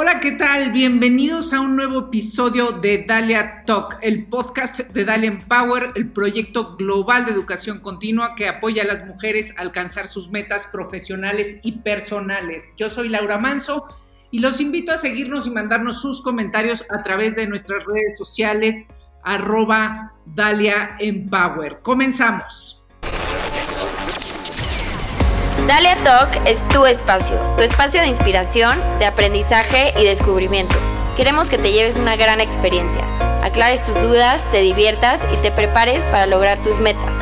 Hola, ¿qué tal? Bienvenidos a un nuevo episodio de Dalia Talk, el podcast de Dalia Empower, el proyecto global de educación continua que apoya a las mujeres a alcanzar sus metas profesionales y personales. Yo soy Laura Manso y los invito a seguirnos y mandarnos sus comentarios a través de nuestras redes sociales arroba Dalia Empower. Comenzamos. Dalia Talk es tu espacio, tu espacio de inspiración, de aprendizaje y descubrimiento. Queremos que te lleves una gran experiencia, aclares tus dudas, te diviertas y te prepares para lograr tus metas.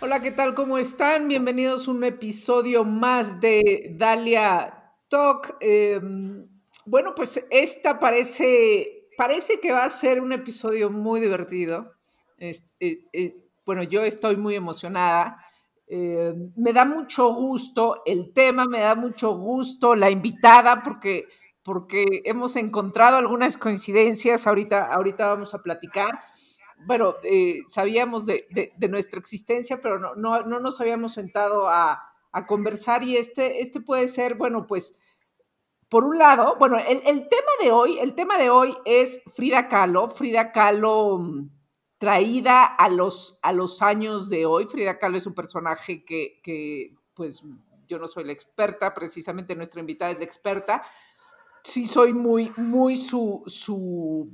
Hola, ¿qué tal? ¿Cómo están? Bienvenidos a un episodio más de Dalia Talk. Em, bueno, pues esta parece, parece que va a ser un episodio muy divertido. Eh, eh, bueno, yo estoy muy emocionada. Eh, me da mucho gusto el tema, me da mucho gusto la invitada porque, porque hemos encontrado algunas coincidencias, ahorita, ahorita vamos a platicar. Bueno, eh, sabíamos de, nuestra existencia, pero no, no, no nos habíamos sentado a, conversar y este, este puede ser, bueno, pues, por un lado, bueno, el, el tema de hoy, el tema de hoy es Frida Kahlo. Frida Kahlo traída a los, a los años de hoy. Frida Kahlo es un personaje que, pues, yo no soy la experta, precisamente nuestra invitada es la experta. Sí soy muy, muy su, su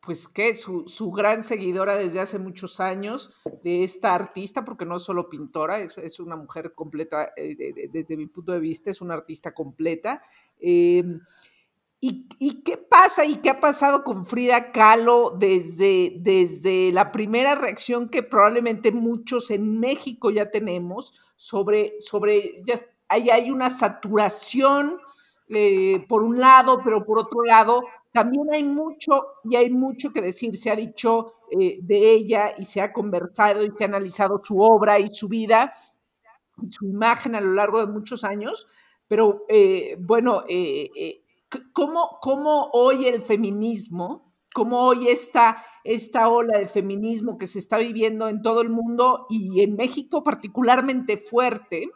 pues, ¿qué? Su, su gran seguidora desde hace muchos años de esta artista, porque no es solo pintora, es, es una mujer completa, eh, desde mi punto de vista, es una artista completa. Eh, ¿Y, qué pasa y qué ha pasado con Frida Kahlo desde, desde la primera reacción que probablemente muchos en México ya tenemos sobre, sobre ya hay, hay una saturación eh, por un lado, pero por otro lado también hay mucho y hay mucho que decir. Se ha dicho eh, de ella y se ha conversado y se ha analizado su obra y su vida y su imagen a lo largo de muchos años. Pero eh, bueno, cómo, cómo hoy el feminismo, cómo hoy esta, esta ola de feminismo que se está viviendo en todo el mundo y en México particularmente fuerte,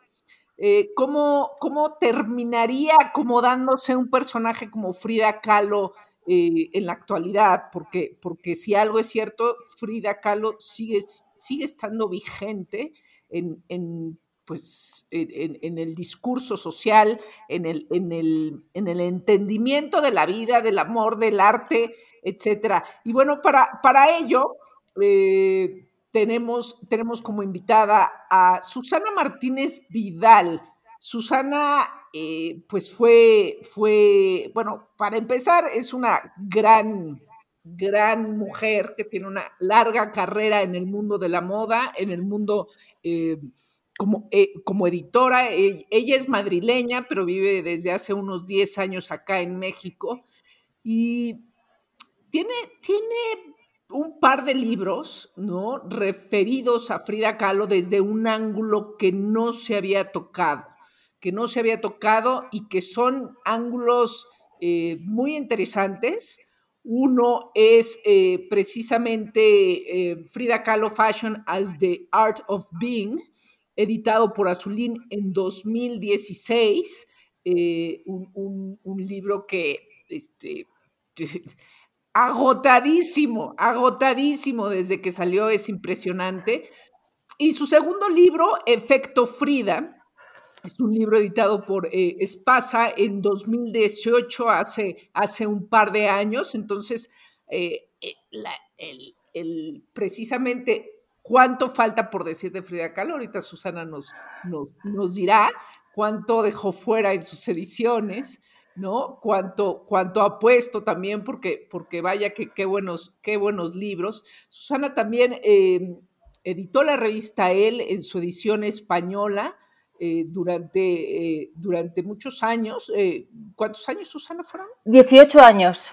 eh, ¿cómo, ¿cómo, terminaría acomodándose un personaje como Frida Kahlo eh, en la actualidad? Porque, porque si algo es cierto, Frida Kahlo sigue, sigue estando vigente en, en pues en, el discurso social, en el, en, el, en el, entendimiento de la vida, del amor, del arte, etc. Y bueno, para, para ello eh, tenemos, tenemos como invitada a Susana Martínez Vidal. Susana, eh, pues fue, fue, bueno, para empezar, es una gran, gran mujer que tiene una larga carrera en el mundo de la moda, en el mundo... Eh, como, eh, como editora. Ella es madrileña, pero vive desde hace unos 10 años acá en México. Y tiene, tiene un par de libros, ¿no? Referidos a Frida Kahlo desde un ángulo que no se había tocado, que no se había tocado y que son ángulos eh, muy interesantes. Uno es eh, precisamente Frida Kahlo Fashion as the Art of Being, editado por Azulín en 2016, eh, un, libro que este, agotadísimo, agotadísimo desde que salió, es impresionante. Y su segundo libro, Efecto Frida, es un libro editado por eh, Espasa en 2018, hace, hace un par de años. Entonces, eh, el, precisamente ¿Cuánto falta por decir de Frida Kahlo? Ahorita Susana nos, nos, dirá cuánto dejó fuera en sus ediciones, ¿no? Cuánto, cuánto ha puesto también, porque, porque vaya que qué buenos, qué buenos libros. Susana también em, editó la revista Él en su edición española. Eh, durante, eh, durante muchos años. Eh, ¿Cuántos años, Susana, fueron? 18 años.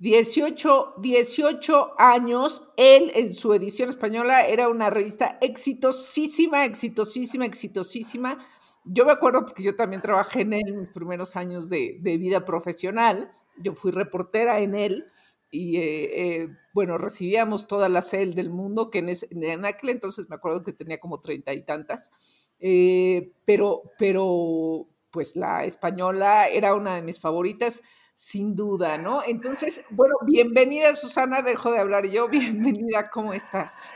18, 18 años, él en su edición española era una revista exitosísima, exitosísima, exitosísima. Yo me acuerdo porque yo también trabajé en él en mis primeros años de, vida profesional. Yo fui reportera en él y, eh, eh, bueno, recibíamos todas las él del mundo, que en, aquel entonces me acuerdo que tenía como treinta y tantas. Eh, pero, pero pues la española era una de mis favoritas, sin duda, ¿no? Entonces, bueno, bienvenida Susana, dejo de hablar yo, bienvenida, ¿cómo estás?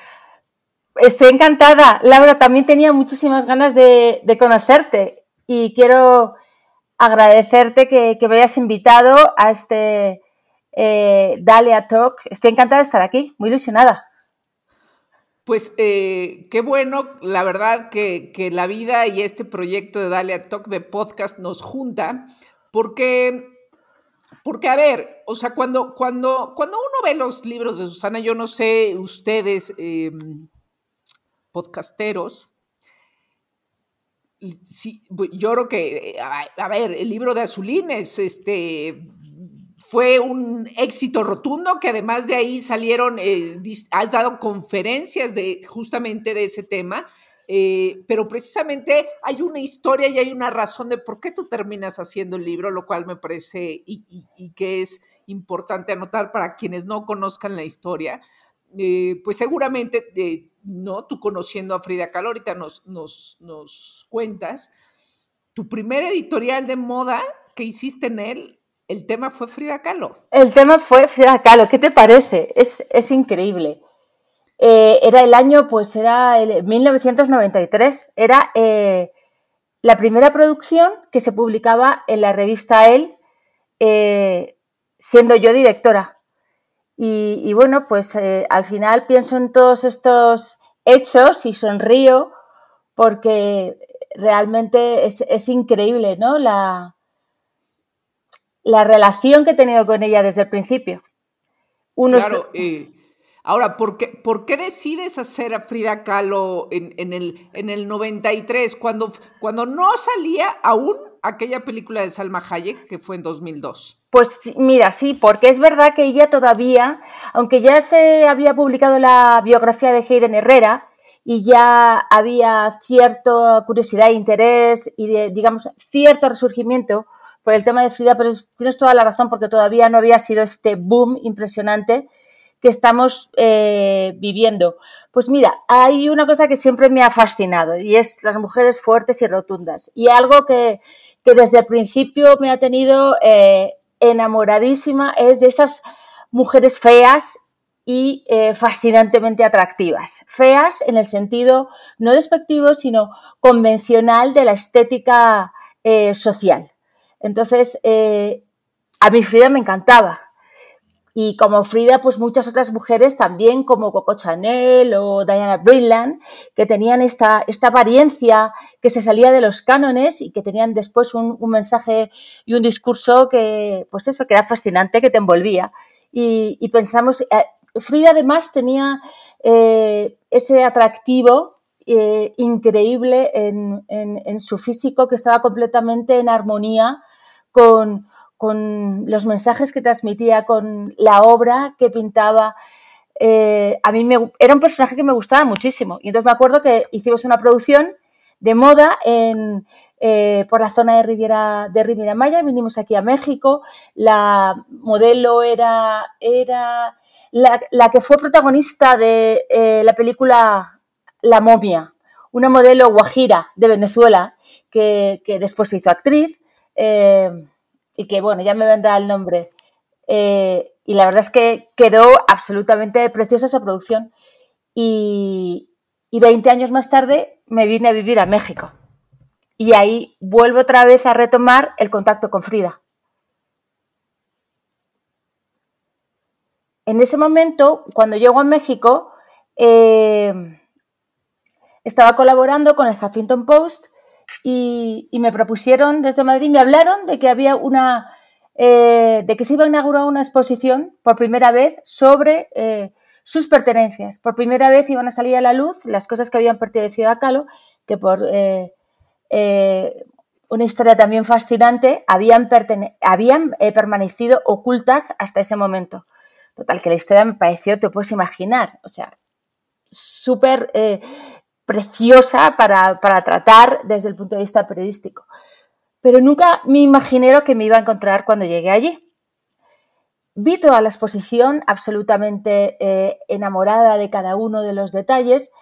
Estoy encantada. Laura, también tenía muchísimas ganas de, conocerte y quiero agradecerte que, me hayas invitado a este eh, Dalia Talk. Estoy encantada de estar aquí, muy ilusionada. Pues eh, qué bueno, la verdad que, la vida y este proyecto de Dalia Talk de podcast nos junta, porque, porque a ver, o sea, cuando, cuando, cuando uno ve los libros de Susana, yo no sé ustedes, em, podcasteros, yo creo que, a, ver, el libro de Azulines, este, fue un éxito rotundo que además de ahí salieron, eh, has dado conferencias de justamente de ese tema, eh, pero precisamente hay una historia y hay una razón de por qué tú terminas haciendo el libro, lo cual me parece y, que es importante anotar para quienes no conozcan la historia. Eh, pues seguramente, ¿no? Tú conociendo a Frida Kahlo, ahorita nos, nos, nos cuentas, tu primer editorial de moda que hiciste en él el tema fue Frida Kahlo. El tema fue Frida Kahlo, ¿qué te parece? Es, increíble. Eh, era el año, pues era el 1993, era eh, la primera producción que se publicaba en la revista Elle, eh, siendo yo directora. Y, bueno, pues al final pienso en todos estos hechos y sonrío porque realmente es, es increíble, ¿no? La, la relación que he tenido con ella desde el principio. claro, ahora, ¿por qué, ¿por qué, decides hacer a Frida Kahlo en, el, en el 93, cuando, cuando no salía aún aquella película de Salma Hayek que fue en 2002? Pues mira, sí, porque es verdad que ella todavía, aunque ya se había publicado la biografía de Hayden Herrera, y ya había cierta curiosidad e interés y, digamos, cierto resurgimiento por el tema de Frida, pero tienes toda la razón porque todavía no había sido este boom impresionante que estamos eh, viviendo. Pues mira, hay una cosa que siempre me ha fascinado y es las mujeres fuertes y rotundas. Y algo que, desde el principio me ha tenido eh, enamoradísima es de esas mujeres feas y eh, fascinantemente atractivas. Feas en el sentido no despectivo, sino convencional de la estética social. Entonces, a mí Frida me encantaba. Y como Frida, pues muchas otras mujeres también, como Coco Chanel o Diana Brilland, que tenían esta, esta apariencia que se salía de los cánones y que tenían después un, mensaje y un discurso que, pues eso, que era fascinante, que te envolvía. Y, pensamos, eh, Frida además tenía eh, ese atractivo increíble en, en, su físico que estaba completamente en armonía con, los mensajes que transmitía, con la obra que pintaba. Eh, a mí me, era un personaje que me gustaba muchísimo. Y entonces me acuerdo que hicimos una producción de moda en, eh, por la zona de Riviera, de Riviera Maya. Vinimos aquí a México. La modelo era, era la, que fue protagonista de eh, la película La momia, una modelo guajira de Venezuela que, que después se hizo actriz y que bueno, ya me vendrá el nombre. Eh, y la verdad es que quedó absolutamente preciosa esa producción. Y, y 20 años más tarde me vine a vivir a México. Y ahí vuelvo otra vez a retomar el contacto con Frida. En ese momento, cuando llego a México, eh, estaba colaborando con el Huffington Post y, me propusieron desde Madrid, me hablaron de que había una, eh, de que se iba a inaugurar una exposición por primera vez sobre eh, sus pertenencias. Por primera vez iban a salir a la luz las cosas que habían pertenecido a Calo, que por eh, una historia también fascinante habían, permanecido ocultas hasta ese momento. Total, que la historia me pareció, te puedes imaginar, o sea, súper preciosa para, tratar desde el punto de vista periodístico. Pero nunca me imaginé lo que me iba a encontrar cuando llegué allí. Vi toda la exposición absolutamente eh, enamorada de cada uno de los detalles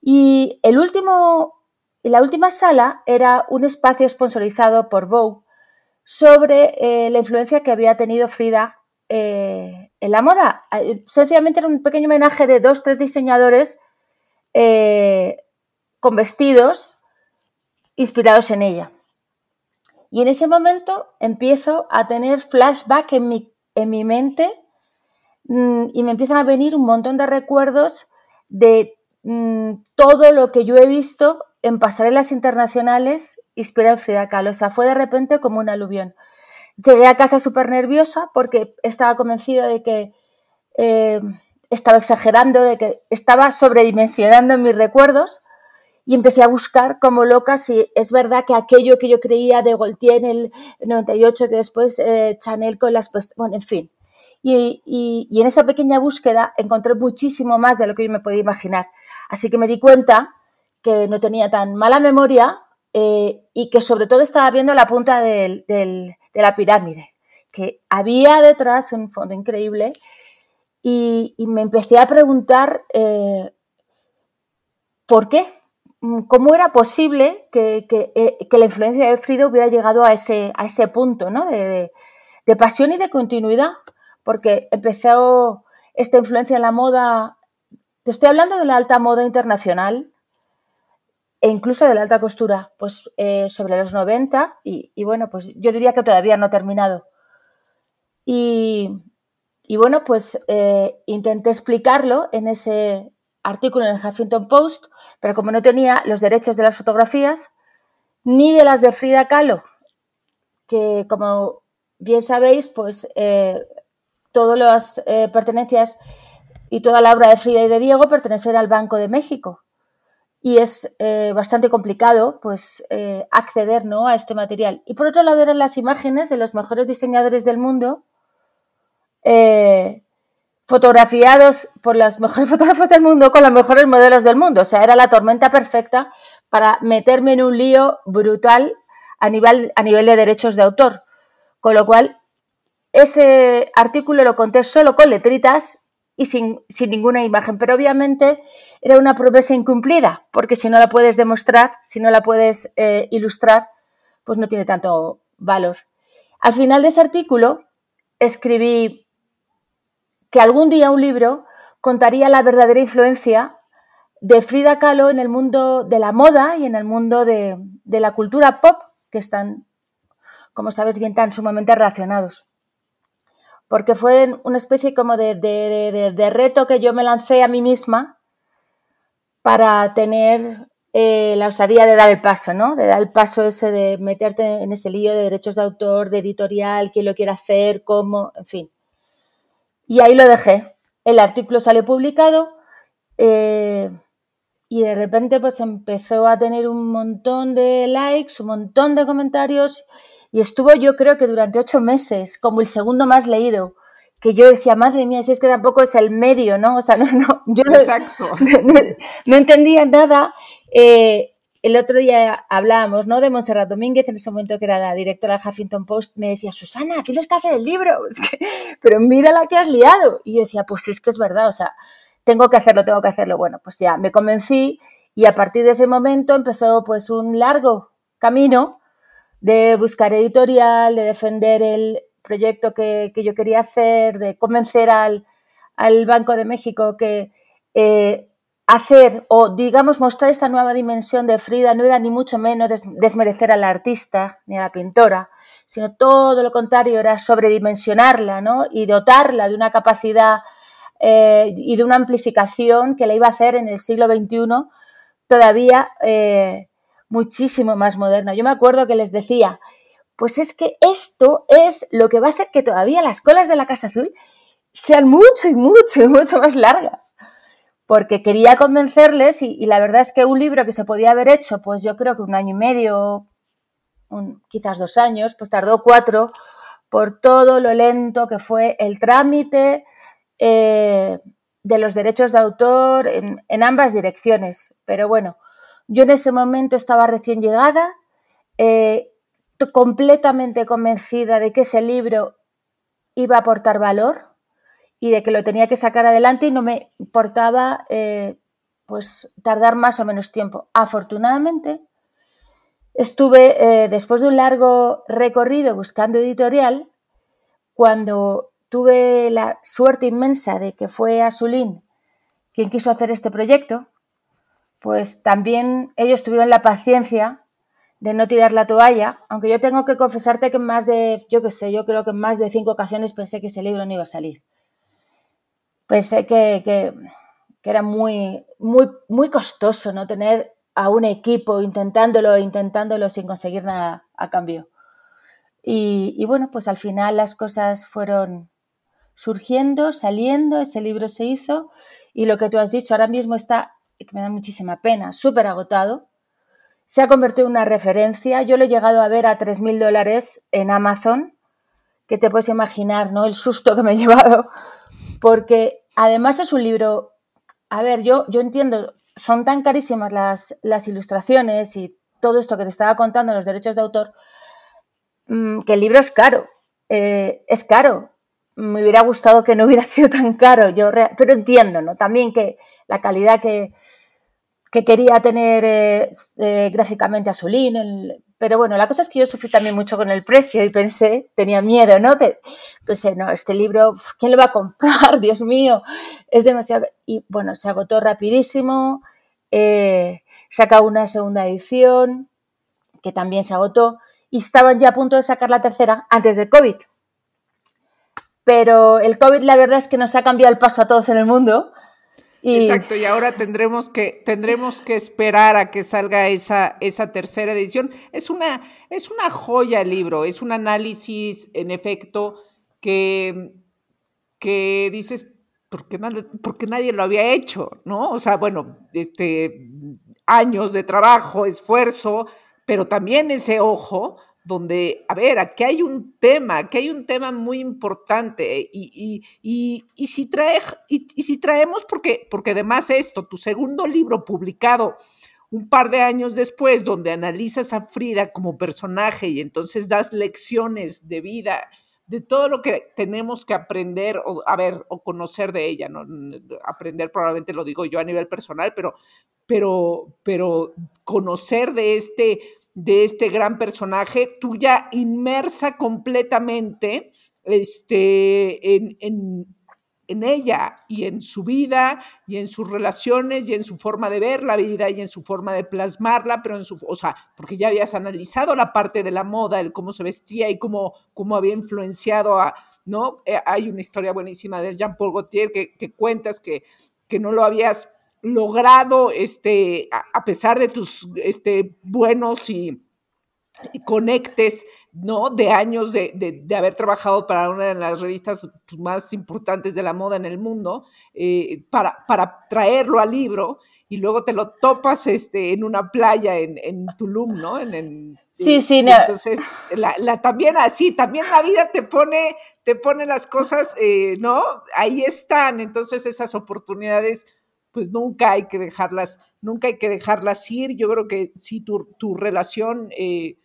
y el último la última sala era un espacio sponsorizado por Vogue sobre eh, la influencia que había tenido Frida eh, en la moda. Sencillamente era un pequeño homenaje de dos, tres diseñadores con vestidos inspirados en ella. Y en ese momento empiezo a tener flashback en mi, en mi mente mm, y me empiezan a venir un montón de recuerdos de mm, todo lo que yo he visto en pasarelas internacionales inspirado en Frida Kahlo. O sea, fue de repente como un aluvión. Llegué a casa súper nerviosa porque estaba convencida de que eh, estaba exagerando, de que estaba sobredimensionando mis recuerdos y empecé a buscar como loca si es verdad que aquello que yo creía de Gaultier en el 98, que después eh, Chanel con las... Bueno, en fin. Y, y, en esa pequeña búsqueda encontré muchísimo más de lo que yo me podía imaginar. Así que me di cuenta que no tenía tan mala memoria eh, y que sobre todo estaba viendo la punta de la pirámide, que había detrás un fondo increíble y, me empecé a preguntar eh, por qué, cómo era posible eh, que, la influencia de Frida hubiera llegado a ese, a ese punto ¿no? de, pasión y de continuidad, porque empezó esta influencia en la moda, te estoy hablando de la alta moda internacional e incluso de la alta costura, pues eh, sobre los 90 y, bueno, pues yo diría que todavía no ha terminado. Y, bueno, pues eh, intenté explicarlo en ese, artículo en el Huffington Post, pero como no tenía los derechos de las fotografías, ni de las de Frida Kahlo, que como bien sabéis, pues eh, todas las eh, pertenencias y toda la obra de Frida y de Diego pertenecen al Banco de México. Y es eh, bastante complicado pues, acceder ¿no? a este material. Y por otro lado eran las imágenes de los mejores diseñadores del mundo fotografiados por los mejores fotógrafos del mundo con los mejores modelos del mundo. O sea, era la tormenta perfecta para meterme en un lío brutal a nivel, a nivel de derechos de autor. Con lo cual, ese artículo lo conté solo con letritas y sin, ninguna imagen. Pero obviamente era una promesa incumplida, porque si no la puedes demostrar, si no la puedes eh, ilustrar, pues no tiene tanto valor. Al final de ese artículo escribí que algún día un libro contaría la verdadera influencia de Frida Kahlo en el mundo de la moda y en el mundo de, la cultura pop, que están, como sabes bien, tan sumamente relacionados. Porque fue una especie como de, reto que yo me lancé a mí misma para tener eh, la osadía de dar el paso, ¿no? De dar el paso ese de meterte en ese lío de derechos de autor, de editorial, quién lo quiere hacer, cómo, en fin. Y ahí lo dejé. El artículo salió publicado eh, y de repente pues empezó a tener un montón de likes, un montón de comentarios y estuvo yo creo que durante ocho meses como el segundo más leído que yo decía, madre mía, si es que tampoco es el medio, ¿no? O sea, no, no, yo no, entendía nada. Eh, el otro día hablábamos, ¿no? De Montserrat Domínguez, en ese momento que era la directora del Huffington Post, me decía, Susana, tienes que hacer el libro, pero mira la que has liado. Y yo decía, pues es que es verdad, o sea, tengo que hacerlo, tengo que hacerlo. Bueno, pues ya me convencí y a partir de ese momento empezó pues un largo camino de buscar editorial, de defender el proyecto que, yo quería hacer, de convencer al, Banco de México que eh, hacer o, digamos, mostrar esta nueva dimensión de Frida no era ni mucho menos desmerecer a la artista ni a la pintora, sino todo lo contrario, era sobredimensionarla ¿no? y dotarla de una capacidad eh, y de una amplificación que la iba a hacer en el siglo XXI todavía eh, muchísimo más moderna. Yo me acuerdo que les decía, pues es que esto es lo que va a hacer que todavía las colas de la Casa Azul sean mucho y mucho y mucho más largas porque quería convencerles y, la verdad es que un libro que se podía haber hecho, pues yo creo que un año y medio, quizás dos años, pues tardó cuatro por todo lo lento que fue el trámite eh, de los derechos de autor en, ambas direcciones. Pero bueno, yo en ese momento estaba recién llegada, eh, completamente convencida de que ese libro iba a aportar valor y de que lo tenía que sacar adelante y no me importaba eh, pues tardar más o menos tiempo. Afortunadamente, estuve, eh, después de un largo recorrido buscando editorial, cuando tuve la suerte inmensa de que fue Azulín quien quiso hacer este proyecto, pues también ellos tuvieron la paciencia de no tirar la toalla, aunque yo tengo que confesarte que en más de, yo qué sé, yo creo que en más de cinco ocasiones pensé que ese libro no iba a salir. Pensé que, que, era muy, muy, muy costoso no tener a un equipo intentándolo, intentándolo sin conseguir nada a cambio. Y, bueno, pues al final las cosas fueron surgiendo, saliendo, ese libro se hizo y lo que tú has dicho ahora mismo está, que me da muchísima pena, súper agotado. Se ha convertido en una referencia. Yo lo he llegado a ver a 3.000 dólares en Amazon, que te puedes imaginar, ¿no? El susto que me he llevado, porque además es un libro, a ver, yo, yo entiendo, son tan carísimas las, las ilustraciones y todo esto que te estaba contando, los derechos de autor, Mm, que el libro es caro. Eh, es caro. Me hubiera gustado que no hubiera sido tan caro, yo pero entiendo, ¿no? También que la calidad que, que quería tener eh, eh, gráficamente Azulín, pero bueno, la cosa es que yo sufrí también mucho con el precio y pensé, tenía miedo, ¿no? pensé, no, este libro, ¿quién lo va a comprar? Dios mío, es demasiado... Y bueno, se agotó rapidísimo, saca una segunda edición que también se agotó y estaban ya a punto de sacar la tercera antes del COVID. Pero el COVID la verdad es que nos ha cambiado el paso a todos en el mundo. Y... Exacto, y ahora tendremos que, tendremos que esperar a que salga esa, esa tercera edición. Es una, es una joya el libro, es un análisis en efecto que, que dices, ¿por qué, porque nadie lo había hecho? ¿No? O sea, bueno, este, años de trabajo, esfuerzo, pero también ese ojo donde, a ver, aquí hay un tema, aquí hay un tema muy importante y, y, si, trae, y, si traemos, porque, porque además esto, tu segundo libro publicado un par de años después, donde analizas a Frida como personaje y entonces das lecciones de vida, de todo lo que tenemos que aprender o a ver o conocer de ella. Aprender probablemente lo digo yo a nivel personal, pero pero pero conocer de este de este gran personaje, tú ya inmersa completamente este, en, en, ella y en su vida y en sus relaciones y en su forma de ver la vida y en su forma de plasmarla, pero en su, o sea, porque ya habías analizado la parte de la moda, el cómo se vestía y cómo, cómo había influenciado a, ¿no? Eh, hay una historia buenísima de Jean-Paul Gaultier que, que cuentas que, que no lo habías logrado, este, a, pesar de tus este, buenos y, conectes, ¿no? De años de, haber trabajado para una de las revistas más importantes de la moda en el mundo, eh, para, para traerlo al libro y luego te lo topas este, en una playa en, en Tulum, ¿no? En, sí, sí, no. Entonces, la, también así, también la vida te pone, te pone las cosas, eh, ¿no? Ahí están, entonces esas oportunidades pues nunca hay que dejarlas, nunca hay que dejarlas ir. Yo creo que sí, tu, tu relación eh,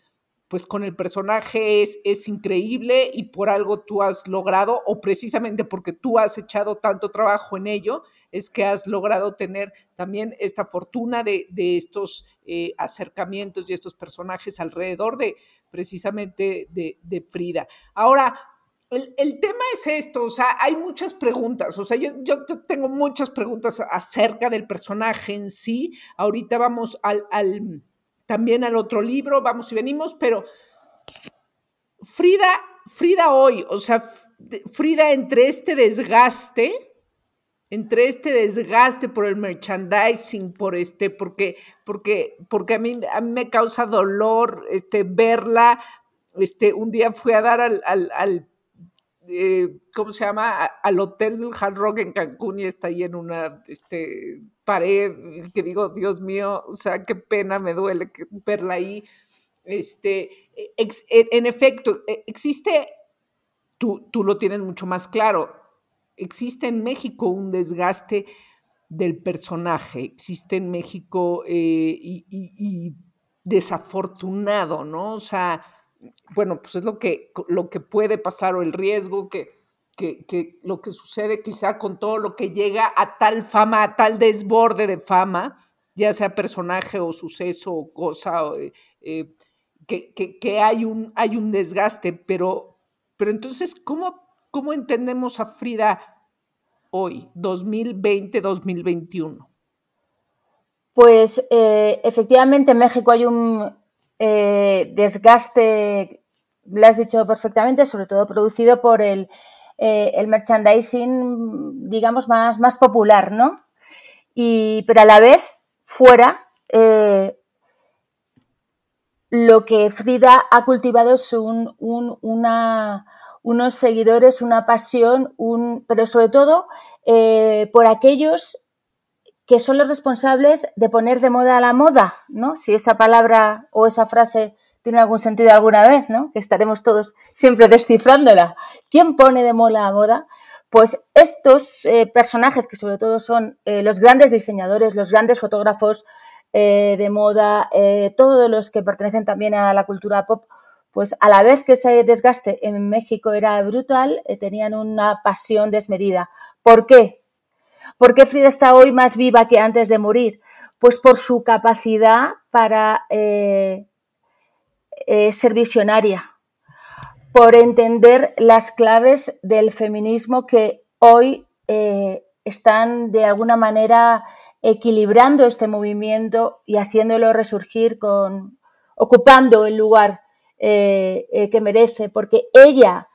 pues con el personaje es, es increíble y por algo tú has logrado, o precisamente porque tú has echado tanto trabajo en ello, es que has logrado tener también esta fortuna de, de estos eh, acercamientos y estos personajes alrededor de precisamente de, de Frida. Ahora, el, tema es esto, o sea, hay muchas preguntas, o sea, yo, yo, tengo muchas preguntas acerca del personaje en sí. Ahorita vamos al, al, también al otro libro, vamos y venimos, pero Frida, Frida hoy, o sea, Frida entre este desgaste, entre este desgaste por el merchandising, por este, porque, porque, porque a mí, a mí me causa dolor este, verla. Este, un día fui a dar al, al eh, ¿cómo se llama? Al hotel del Hard Rock en Cancún y está ahí en una este, pared que digo, Dios mío, o sea, qué pena me duele verla ahí. Este, en efecto, e, existe, tú, tú lo tienes mucho más claro, existe en México un desgaste del personaje, existe en México eh, y, y desafortunado, ¿no? O sea, bueno, pues es lo que, lo que puede pasar o el riesgo que, que, lo que sucede quizá con todo lo que llega a tal fama, a tal desborde de fama, ya sea personaje o suceso o cosa, eh, eh, que, hay, un, hay un desgaste, pero, pero entonces, ¿cómo, ¿cómo entendemos a Frida hoy, 2020-2021? Pues eh, efectivamente en México hay un eh, desgaste, lo has dicho perfectamente, sobre todo producido por el, el merchandising, digamos, más, más popular, ¿no? Y, pero a la vez, fuera, eh, lo que Frida ha cultivado es un, una, unos seguidores, una pasión, un, pero sobre todo eh, por aquellos que son los responsables de poner de moda la moda, ¿no? Si esa palabra o esa frase tiene algún sentido alguna vez, ¿no? Que estaremos todos siempre descifrándola. ¿Quién pone de moda la moda? Pues estos eh, personajes, que sobre todo son eh, los grandes diseñadores, los grandes fotógrafos eh, de moda, todos los que pertenecen también a la cultura pop, pues a la vez que ese desgaste en México era brutal, tenían una pasión desmedida. ¿Por qué? ¿Por qué Frida está hoy más viva que antes de morir? Pues por su capacidad para ser visionaria, por entender las claves del feminismo que hoy eh, están de alguna manera equilibrando este movimiento y haciéndolo resurgir con ocupando el lugar eh, eh, que merece, porque ella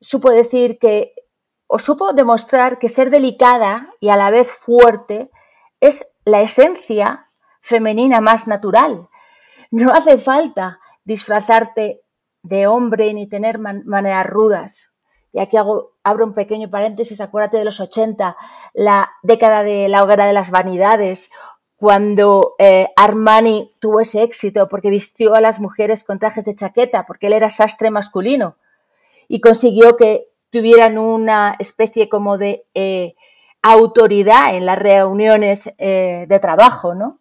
supo decir que o supo demostrar que ser delicada y a la vez fuerte es la esencia femenina más natural. No hace falta disfrazarte de hombre ni tener maneras rudas. Y aquí hago, abro un pequeño paréntesis, acuérdate de los 80, la década de la hoguera de las vanidades, cuando eh, Armani tuvo ese éxito porque vistió a las mujeres con trajes de chaqueta, porque él era sastre masculino y consiguió que tuvieran una especie como de eh, autoridad en las reuniones eh, de trabajo, ¿no?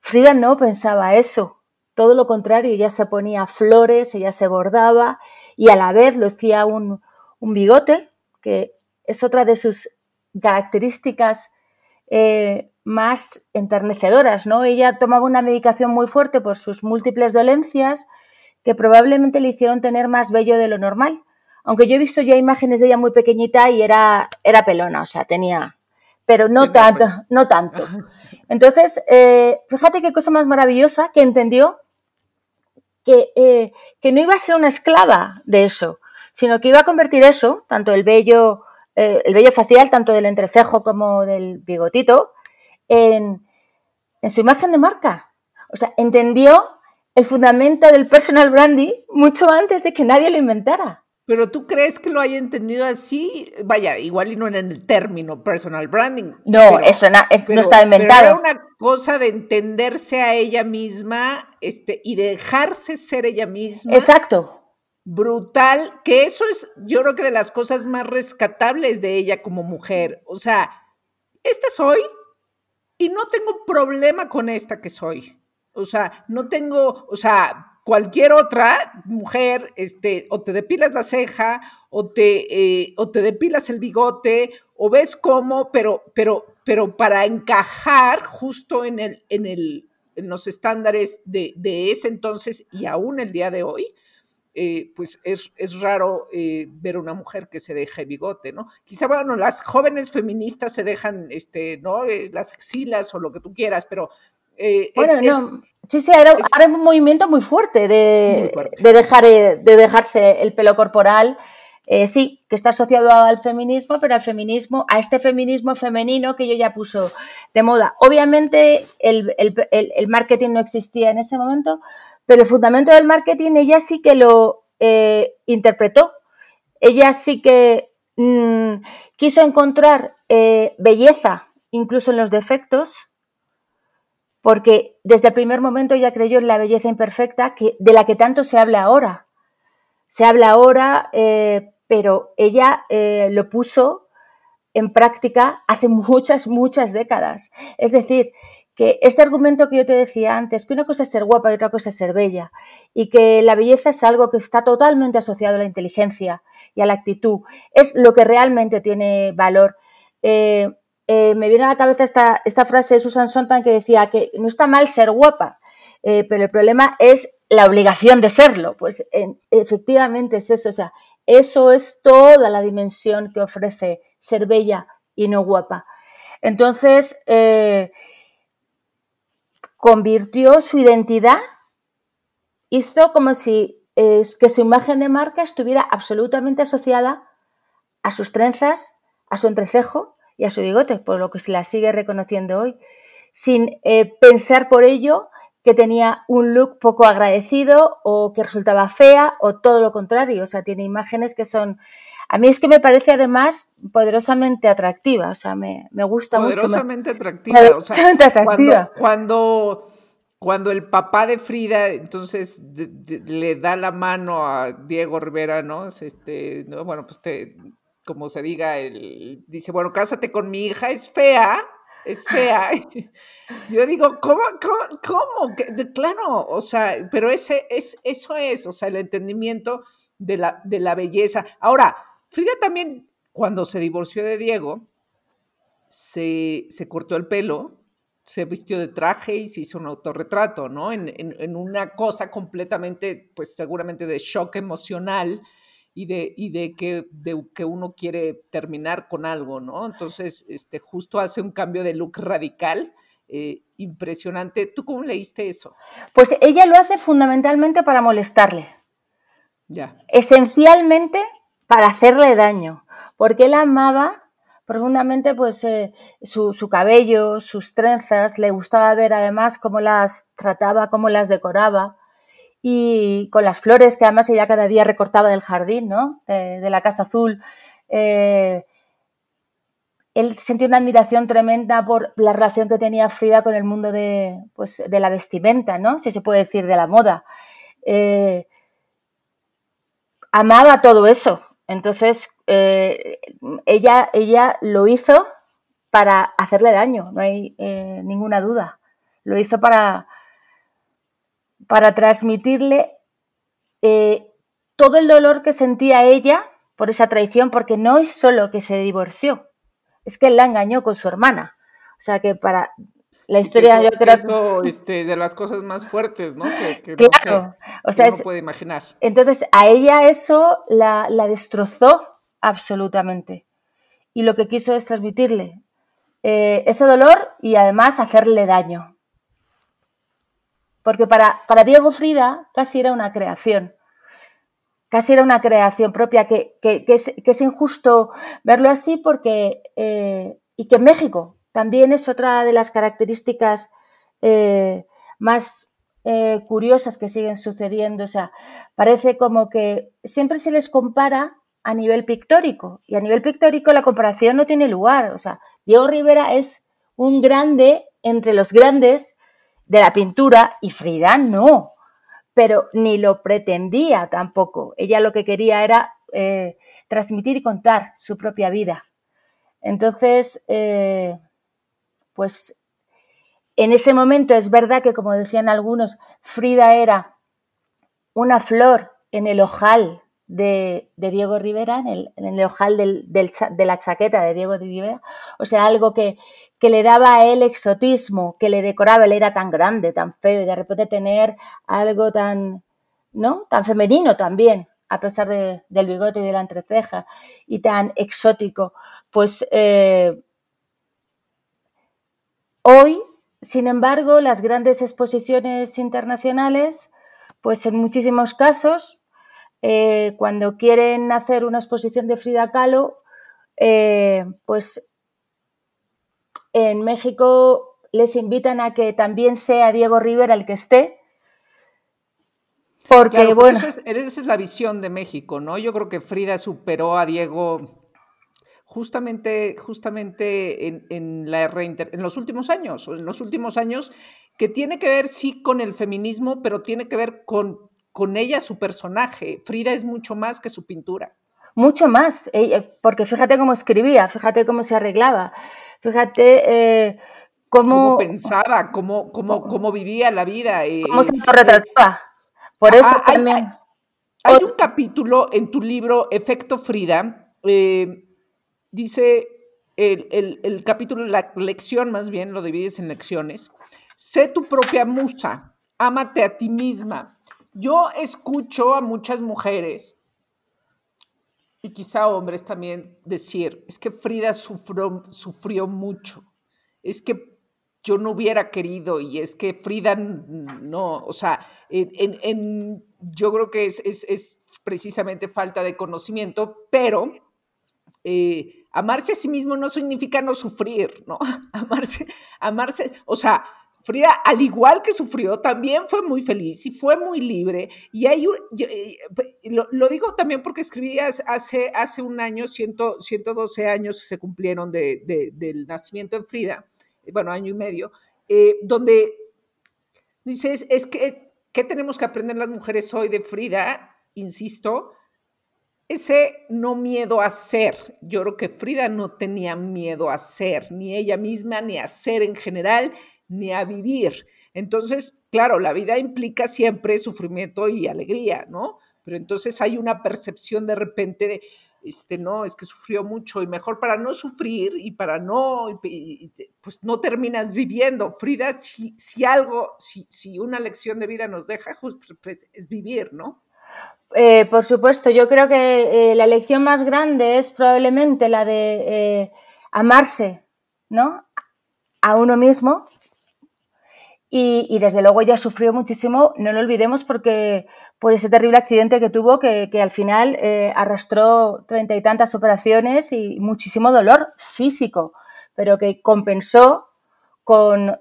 Frida no pensaba eso. Todo lo contrario, ella se ponía flores, ella se bordaba y a la vez lucía un, un bigote, que es otra de sus características eh, más enternecedoras, ¿no? Ella tomaba una medicación muy fuerte por sus múltiples dolencias que probablemente le hicieron tener más vello de lo normal. Aunque yo he visto ya imágenes de ella muy pequeñita y era, era pelona, o sea, tenía, pero no tanto, no tanto. Entonces, eh, fíjate qué cosa más maravillosa que entendió eh, que, no iba a ser una esclava de eso, sino que iba a convertir eso, tanto el vello, eh, el vello facial, tanto del entrecejo como del bigotito, en, en su imagen de marca. O sea, entendió el fundamento del personal branding mucho antes de que nadie lo inventara. Pero tú crees que lo haya entendido así, vaya, igual y no en el término personal branding. No, eso no está inventado. Pero era una cosa de entenderse a ella misma este, y dejarse ser ella misma. Exacto. Brutal, que eso es, yo creo que de las cosas más rescatables de ella como mujer. O sea, esta soy y no tengo problema con esta que soy. O sea, no tengo, o sea, cualquier otra mujer, este, o te depilas la ceja, o te, eh, o te depilas el bigote, o ves cómo, pero, pero, pero para encajar justo en, el, en, el, en los estándares de, ese entonces y aún el día de hoy, eh, pues es, es raro eh, ver una mujer que se deje bigote, ¿no? Quizá, bueno, las jóvenes feministas se dejan, este, ¿no? las axilas o lo que tú quieras, pero bueno, no. Sí, sí, ahora, es, un movimiento muy fuerte de, de, dejar, eh, de dejarse el pelo corporal. Eh, sí, que está asociado al feminismo, pero al feminismo, a este feminismo femenino que yo ya puso de moda. Obviamente el, marketing no existía en ese momento, pero el fundamento del marketing ella sí que lo eh, interpretó. Ella sí que mm, quiso encontrar belleza incluso en los defectos porque desde el primer momento ella creyó en la belleza imperfecta de la que tanto se habla ahora. Se habla ahora, eh, pero ella eh, lo puso en práctica hace muchas, muchas décadas. Es decir, que este argumento que yo te decía antes, que una cosa es ser guapa y otra cosa es ser bella, y que la belleza es algo que está totalmente asociado a la inteligencia y a la actitud, es lo que realmente tiene valor. Eh, eh, me viene a la cabeza esta, frase de Susan Sontag que decía que no está mal ser guapa, Eh, pero el problema es la obligación de serlo. Pues efectivamente es eso. O sea, eso es toda la dimensión que ofrece ser bella y no guapa. Entonces, eh, convirtió su identidad, hizo como si que su imagen de marca estuviera absolutamente asociada a sus trenzas, a su entrecejo y a su bigote, por lo que se la sigue reconociendo hoy, sin eh, pensar por ello que tenía un look poco agradecido o que resultaba fea o todo lo contrario, o sea, tiene imágenes que son... A mí es que me parece además poderosamente atractiva, o sea, me, gusta mucho. Poderosamente atractiva. Poderosamente atractiva. Cuando, cuando, el papá de Frida entonces le da la mano a Diego Rivera, ¿no? Este, bueno, pues te, como se diga, él dice, bueno, cásate con mi hija, es fea, es fea. Yo digo, ¿cómo? ¿Cómo? cómo? Claro, o sea, pero ese, es, eso es, o sea, el entendimiento de la, de la belleza. Ahora, Frida también, cuando se divorció de Diego, se, se cortó el pelo, se vistió de traje y se hizo un autorretrato, ¿no? En, en, en una cosa completamente, pues seguramente de shock emocional y de, y de, que, de que uno quiere terminar con algo, ¿no? Entonces, este, justo hace un cambio de look radical. Eh, impresionante. ¿Tú cómo leíste eso? Pues ella lo hace fundamentalmente para molestarle. Ya. Esencialmente para hacerle daño, porque él amaba profundamente pues eh, su, su, cabello, sus trenzas, le gustaba ver además cómo las trataba, cómo las decoraba y con las flores que además ella cada día recortaba del jardín, ¿no? De, la Casa Azul. Eh, él sentía una admiración tremenda por la relación que tenía Frida con el mundo de, pues, de la vestimenta, ¿no? Si se puede decir, de la moda. Eh, amaba todo eso. Entonces, eh, ella, ella lo hizo para hacerle daño, no hay ninguna duda. Lo hizo para, para transmitirle eh, todo el dolor que sentía ella por esa traición, porque no es solo que se divorció, es que él la engañó con su hermana. O sea que para la historia yo creo que... Este, de las cosas más fuertes, ¿no? Que, claro, o sea, uno puede imaginar. Entonces a ella eso la, destrozó absolutamente. Y lo que quiso es transmitirle eh, ese dolor y además hacerle daño. Porque para, para Diego Frida casi era una creación, casi era una creación propia, que, es, injusto verlo así porque, eh, y que México también es otra de las características eh, más eh, curiosas que siguen sucediendo. O sea, parece como que siempre se les compara a nivel pictórico y a nivel pictórico la comparación no tiene lugar. O sea, Diego Rivera es un grande entre los grandes de la pintura y Frida no, pero ni lo pretendía tampoco. Ella lo que quería era eh, transmitir y contar su propia vida. Entonces, eh, pues en ese momento es verdad que, como decían algunos, Frida era una flor en el ojal de, Diego Rivera, en el, ojal de la chaqueta de Diego Rivera, o sea, algo que, que, le daba a él exotismo, que le decoraba, él era tan grande, tan feo, y de repente tener algo tan, ¿no? Tan femenino también, a pesar de, del bigote y de la entreceja, y tan exótico, pues eh, hoy, sin embargo, las grandes exposiciones internacionales, pues en muchísimos casos, eh, cuando quieren hacer una exposición de Frida Kahlo, eh, pues en México les invitan a que también sea Diego Rivera el que esté. Porque, bueno. esa es la visión de México, ¿no? Yo creo que Frida superó a Diego justamente, justamente en, la en los últimos años, en los últimos años, que tiene que ver sí con el feminismo, pero tiene que ver con con ella su personaje. Frida es mucho más que su pintura. Mucho más, porque fíjate cómo escribía, fíjate cómo se arreglaba, fíjate eh, cómo... pensaba, cómo, cómo, cómo, vivía la vida. Eh, cómo se retrataba. Por eso también... Hay, un capítulo en tu libro, Efecto Frida, eh, dice el, el capítulo, la lección más bien, lo divides en lecciones, sé tu propia musa ámate a ti misma. Yo escucho a muchas mujeres y quizá hombres también decir, es que Frida sufrió, mucho, es que yo no hubiera querido y es que Frida no, o sea, en, yo creo que es, es, precisamente falta de conocimiento, pero eh, amarse a sí mismo no significa no sufrir, ¿no? Amarse, amarse, o sea, Frida, al igual que sufrió, también fue muy feliz y fue muy libre. Y hay eh, lo, digo también porque escribí hace, hace un año, 112 años se cumplieron del nacimiento de Frida, bueno, año y medio, eh, donde dices, es que, ¿qué tenemos que aprender las mujeres hoy de Frida? Insisto, ese no miedo a ser. Yo creo que Frida no tenía miedo a ser, ni ella misma, ni a ser en general ni a vivir. Entonces, claro, la vida implica siempre sufrimiento y alegría, ¿no? Pero entonces hay una percepción de repente de, este, no, es que sufrió mucho y mejor para no sufrir y para no, pues no terminas viviendo. Frida, si, algo, si, si, una lección de vida nos deja, pues, es vivir, ¿no? Eh, por supuesto, yo creo que eh, la lección más grande es probablemente la de eh, amarse, ¿no? A uno mismo y, desde luego ella sufrió muchísimo, no lo olvidemos, porque por ese terrible accidente que tuvo, que, al final eh, arrastró treinta y tantas operaciones y muchísimo dolor físico, pero que compensó con,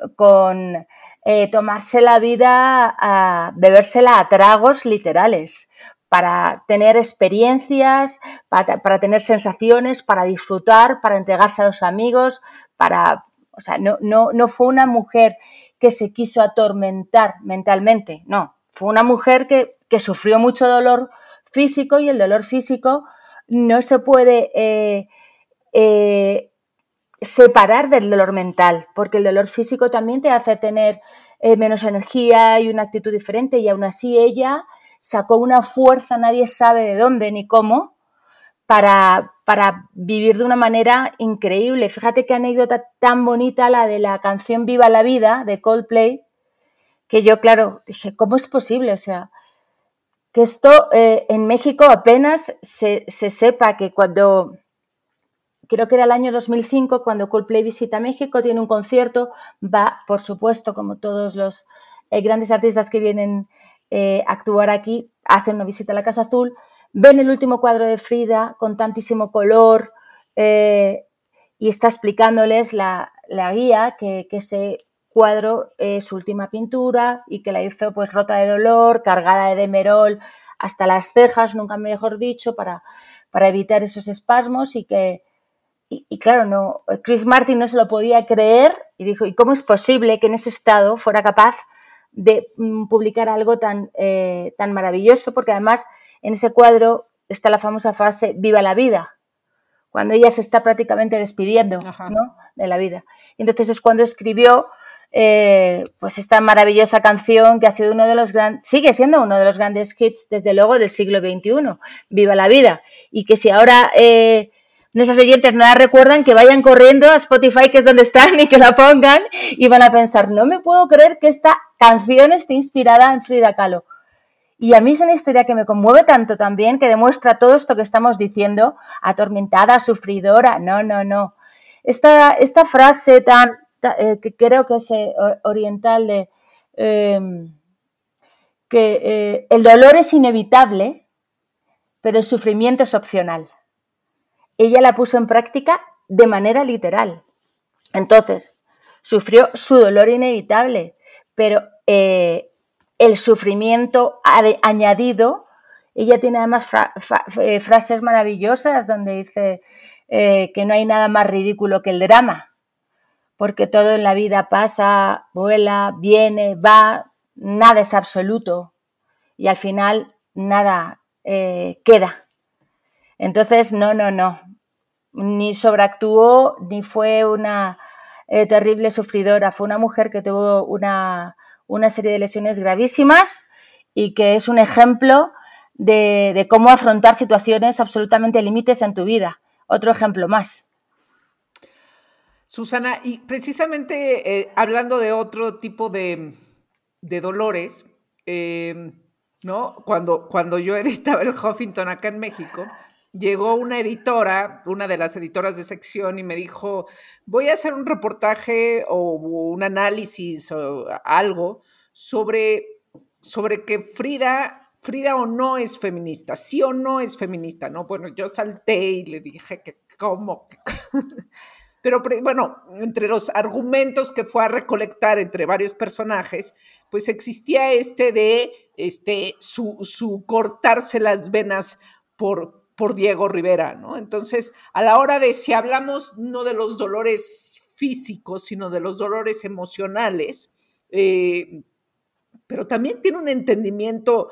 eh, tomarse la vida, a, bebérsela a tragos literales para tener experiencias, para, para, tener sensaciones, para disfrutar, para entregarse a los amigos, para, o sea, no, no, no fue una mujer que se quiso atormentar mentalmente, no, fue una mujer que, sufrió mucho dolor físico y el dolor físico no se puede eh, eh, separar del dolor mental, porque el dolor físico también te hace tener eh, menos energía y una actitud diferente y aún así ella sacó una fuerza, nadie sabe de dónde ni cómo, para, para vivir de una manera increíble. Fíjate qué anécdota tan bonita la de la canción Viva la Vida de Coldplay, que yo, claro, dije, ¿cómo es posible? O sea, que esto eh, en México apenas se, sepa que cuando, creo que era el año 2005, cuando Coldplay visita México, tiene un concierto, va, por supuesto, como todos los eh, grandes artistas que vienen eh, a actuar aquí, hacen una visita a la Casa Azul, ven el último cuadro de Frida con tantísimo color eh, y está explicándoles la, guía que, ese cuadro es su última pintura y que la hizo pues rota de dolor, cargada de demerol hasta las cejas, nunca mejor dicho, para, para evitar esos espasmos y que, y, claro, no, Chris Martin no se lo podía creer y dijo, ¿y cómo es posible que en ese estado fuera capaz de mm, publicar algo tan, eh, tan maravilloso? Porque además en ese cuadro está la famosa frase Viva la vida, cuando ella se está prácticamente despidiendo de la vida. entonces es cuando escribió eh, pues esta maravillosa canción que ha sido uno de los grandes, sigue siendo uno de los grandes hits desde luego del siglo XXI, Viva la vida. Y que si ahora eh, nuestros oyentes no la recuerdan, que vayan corriendo a Spotify, que es donde están, y que la pongan y van a pensar, no me puedo creer que esta canción esté inspirada en Frida Kahlo. Y a mí es una historia que me conmueve tanto también, que demuestra todo esto que estamos diciendo, atormentada, sufridora, no, no, no. Esta, esta frase tan, eh, que creo que es eh, oriental de em, que eh, el dolor es inevitable, pero el sufrimiento es opcional. Ella la puso en práctica de manera literal. Entonces, sufrió su dolor inevitable, pero el sufrimiento añadido. Ella tiene además eh, frases maravillosas donde dice eh, que no hay nada más ridículo que el drama, porque todo en la vida pasa, vuela, viene, va, nada es absoluto y al final nada eh, queda. Entonces, no, no, no, ni sobreactuó ni fue una terrible sufridora, fue una mujer que tuvo una una serie de lesiones gravísimas y que es un ejemplo de, cómo afrontar situaciones absolutamente límites en tu vida. Otro ejemplo más. Susana, y precisamente eh, hablando de otro tipo de, Dolores, em, ¿no? Cuando, cuando yo editaba el Huffington acá en México, llegó una editora, una de las editoras de sección, y me dijo, voy a hacer un reportaje o un análisis o algo sobre, sobre que Frida, Frida o no es feminista, sí o no es feminista, ¿no? Bueno, yo salté y le dije que cómo. Pero bueno, entre los argumentos que fue a recolectar entre varios personajes, pues existía este de este, su, su cortarse las venas por, por Diego Rivera, ¿no? Entonces, a la hora de si hablamos no de los dolores físicos, sino de los dolores emocionales, eh, pero también tiene un entendimiento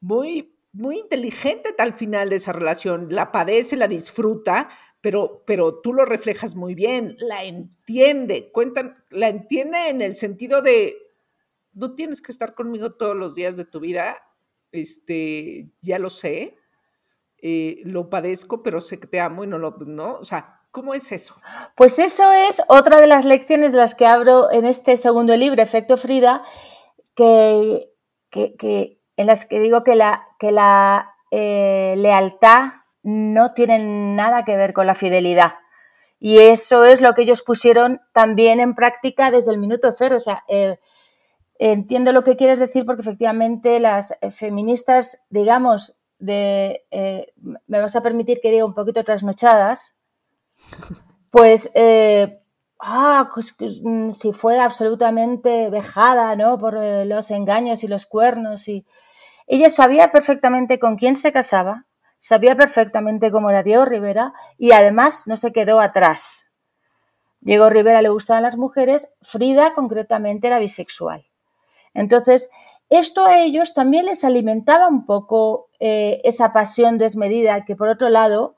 muy, muy inteligente al final de esa relación. La padece, la disfruta, pero, pero tú lo reflejas muy bien, la entiende, cuentan, la entiende en el sentido de, no tienes que estar conmigo todos los días de tu vida, este, ya lo sé, eh, lo padezco, pero sé que te amo y no lo, ¿no? O sea, ¿cómo es eso? Pues eso es otra de las lecciones de las que abro en este segundo libro, Efecto Frida, que, que, en las que digo que la, que la eh, lealtad no tiene nada que ver con la fidelidad. Y eso es lo que ellos pusieron también en práctica desde el minuto cero. O sea, eh, entiendo lo que quieres decir porque efectivamente las feministas, digamos, de, eh, me vas a permitir que diga un poquito trasnochadas, pues, eh, ah, pues, mm, si fue absolutamente vejada, ¿no? Por eh, los engaños y los cuernos y... Ella sabía perfectamente con quién se casaba, sabía perfectamente cómo era Diego Rivera y además no se quedó atrás. Diego Rivera le gustaban las mujeres, Frida concretamente era bisexual. Entonces, esto a ellos también les alimentaba un poco eh, esa pasión desmedida que, por otro lado,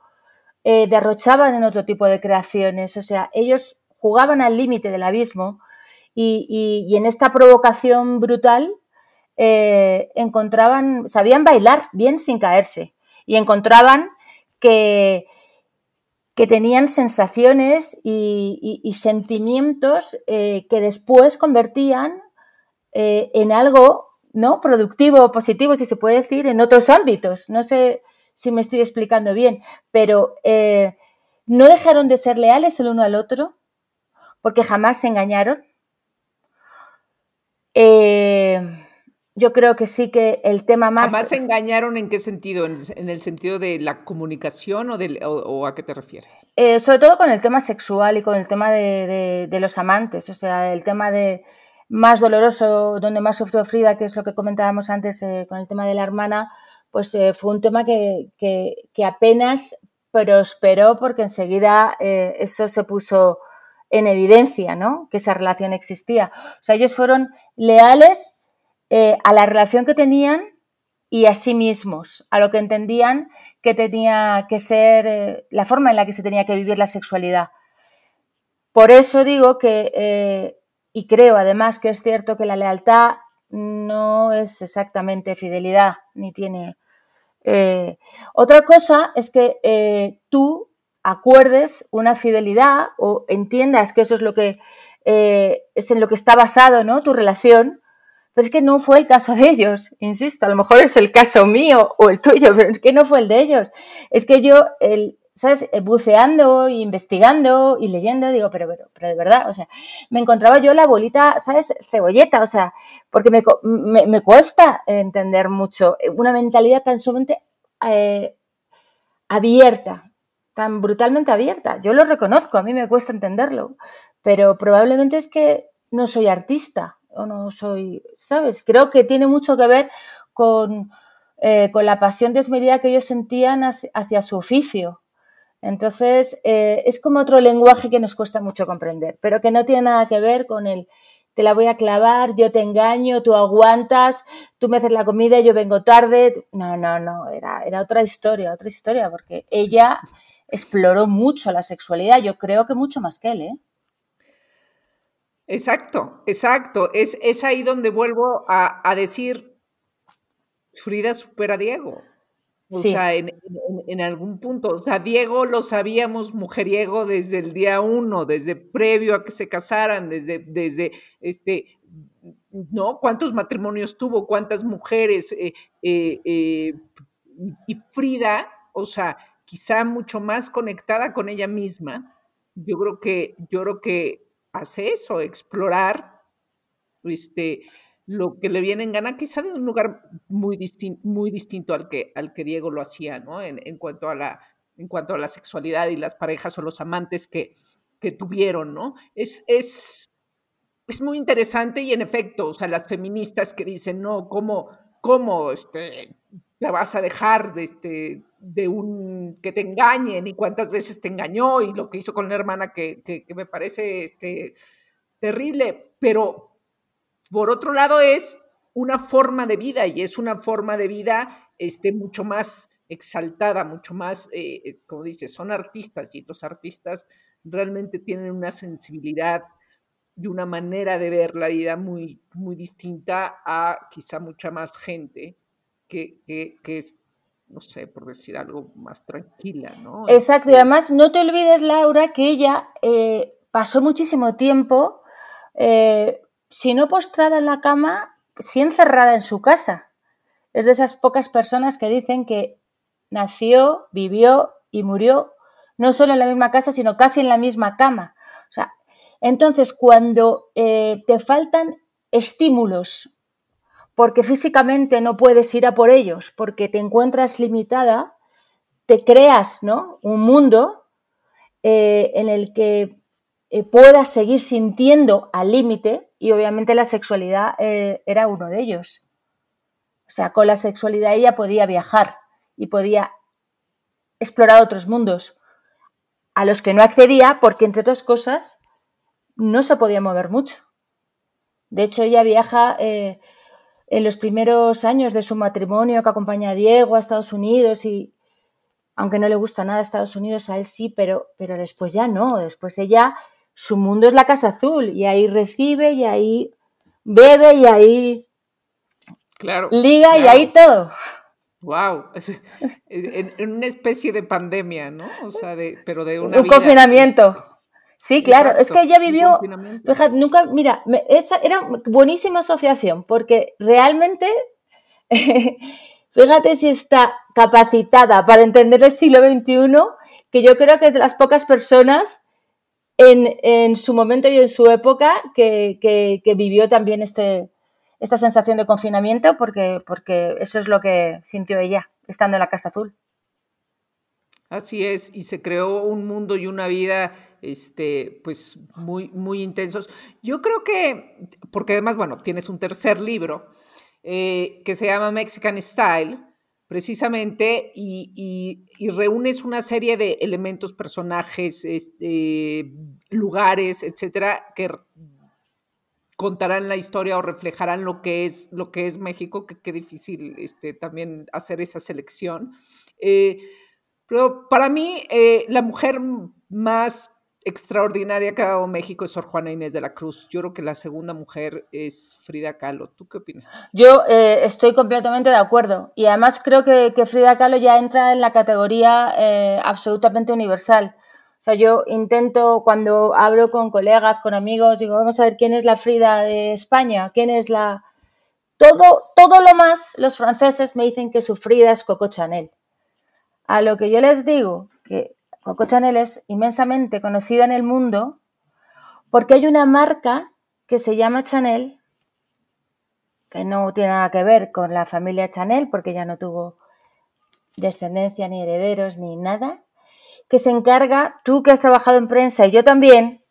eh, derrochaban en otro tipo de creaciones. O sea, ellos jugaban al límite del abismo y, en esta provocación brutal eh, encontraban, sabían bailar bien sin caerse y encontraban que, que tenían sensaciones y, sentimientos que después convertían en algo ¿no? Productivo, positivo, si se puede decir, en otros ámbitos. No sé si me estoy explicando bien, pero eh, no dejaron de ser leales el uno al otro porque jamás se engañaron. Eh, yo creo que sí que el tema más... ¿Jamás se engañaron en qué sentido? ¿En, el sentido de la comunicación o, a qué te refieres? Eh, sobre todo con el tema sexual y con el tema de los amantes, o sea, el tema de más doloroso, donde más sufrió Frida, que es lo que comentábamos antes eh, con el tema de la hermana, pues eh, fue un tema que, apenas prosperó porque enseguida eh, eso se puso en evidencia, ¿no? Que esa relación existía. O sea, ellos fueron leales a la relación que tenían y a sí mismos, a lo que entendían que tenía que ser la forma en la que se tenía que vivir la sexualidad. Por eso digo que y creo además que es cierto que la lealtad no es exactamente fidelidad, ni tiene... Eh, otra cosa es que eh, tú acuerdes una fidelidad o entiendas que eso es lo que eh, es en lo que está basado ¿no? tu relación, pero es que no fue el caso de ellos, insisto, a lo mejor es el caso mío o el tuyo, pero es que no fue el de ellos. Es que yo, el, ¿sabes? Eh, buceando, investigando y leyendo, digo, pero, pero, pero de verdad, o sea, me encontraba yo la bolita, ¿sabes? Cebolleta, o sea, porque me, me, cuesta entender mucho una mentalidad tan sumamente eh, abierta, tan brutalmente abierta. Yo lo reconozco, a mí me cuesta entenderlo, pero probablemente es que no soy artista o no soy, ¿sabes? Creo que tiene mucho que ver con, eh, con la pasión desmedida que ellos sentían hacia su oficio entonces, eh, es como otro lenguaje que nos cuesta mucho comprender, pero que no tiene nada que ver con el te la voy a clavar, yo te engaño, tú aguantas, tú me haces la comida, yo vengo tarde. No, no, no, era, era otra historia, otra historia, porque ella exploró mucho la sexualidad, yo creo que mucho más que él, ¿eh? Exacto, exacto. Es, es ahí donde vuelvo a, a decir, Frida supera a Diego. O sea, en, algún punto, o sea, Diego lo sabíamos mujeriego desde el día uno, desde previo a que se casaran, desde, desde este, ¿no? ¿Cuántos matrimonios tuvo? ¿Cuántas mujeres? Eh, eh, eh, y Frida, o sea, quizá mucho más conectada con ella misma. Yo creo que, yo creo que hace eso, explorar este, lo que le viene en gana, quizá de un lugar muy, muy distinto al que, al que Diego lo hacía, ¿no? En, en, cuanto a la, en cuanto a la sexualidad y las parejas o los amantes que, que tuvieron, ¿no? Es, es, es muy interesante y en efecto, o sea, las feministas que dicen, no, ¿cómo, cómo este, la vas a dejar de, este, de un que te engañen y cuántas veces te engañó y lo que hizo con la hermana que, que, me parece este, terrible, pero por otro lado es una forma de vida y es una forma de vida este, mucho más exaltada, mucho más, eh, como dices, son artistas y los artistas realmente tienen una sensibilidad de una manera de ver la vida muy, muy distinta a quizá mucha más gente que, que, es, no sé, por decir algo más tranquila, ¿no? Exacto, y además no te olvides, Laura, que ella eh, pasó muchísimo tiempo, eh, si no postrada en la cama, sí encerrada en su casa. Es de esas pocas personas que dicen que nació, vivió y murió no solo en la misma casa, sino casi en la misma cama. O sea, entonces cuando eh, te faltan estímulos porque físicamente no puedes ir a por ellos, porque te encuentras limitada, te creas ¿no? un mundo eh, en el que eh, puedas seguir sintiendo al límite y obviamente la sexualidad era uno de ellos. O sea, con la sexualidad ella podía viajar y podía explorar otros mundos a los que no accedía porque, entre otras cosas, no se podía mover mucho. De hecho, ella viaja eh, en los primeros años de su matrimonio que acompaña a Diego a Estados Unidos y, aunque no le gusta nada Estados Unidos, a él sí, pero, pero después ya no. Después ella, su mundo es la Casa Azul y ahí recibe y ahí bebe y ahí claro, liga y ahí todo. Wow, en, una especie de pandemia, ¿no? O sea, de, pero de un confinamiento. Sí, claro, es que ella vivió, fíjate, nunca, mira, esa era buenísima asociación, porque realmente, fíjate si está capacitada para entender el siglo XXI, que yo creo que es de las pocas personas en, su momento y en su época que, que vivió también este, esta sensación de confinamiento porque, porque eso es lo que sintió ella estando en la Casa Azul. Así es, y se creó un mundo y una vida este, pues muy, muy intensos. Yo creo que, porque además, bueno, tienes un tercer libro eh, que se llama Mexican Style, precisamente, y, y, reúnes una serie de elementos, personajes, este, lugares, etcétera, que contarán la historia o reflejarán lo que es, lo que es México, que qué difícil este, también hacer esa selección. Eh, pero para mí, eh, la mujer más extraordinaria que ha dado México es Sor Juana Inés de la Cruz. Yo creo que la segunda mujer es Frida Kahlo. ¿Tú qué opinas? Yo eh, estoy completamente de acuerdo. Y además creo que, que Frida Kahlo ya entra en la categoría absolutamente universal. O sea, yo intento cuando hablo con colegas, con amigos, digo, vamos a ver quién es la Frida de España, quién es la... Todo, todo lo más, los franceses me dicen que su Frida es Coco Chanel. A lo que yo les digo, que Coco Chanel es inmensamente conocida en el mundo porque hay una marca que se llama Chanel, que no tiene nada que ver con la familia Chanel, porque ya no tuvo descendencia, ni herederos, ni nada, que se encarga, tú que has trabajado en prensa y yo también,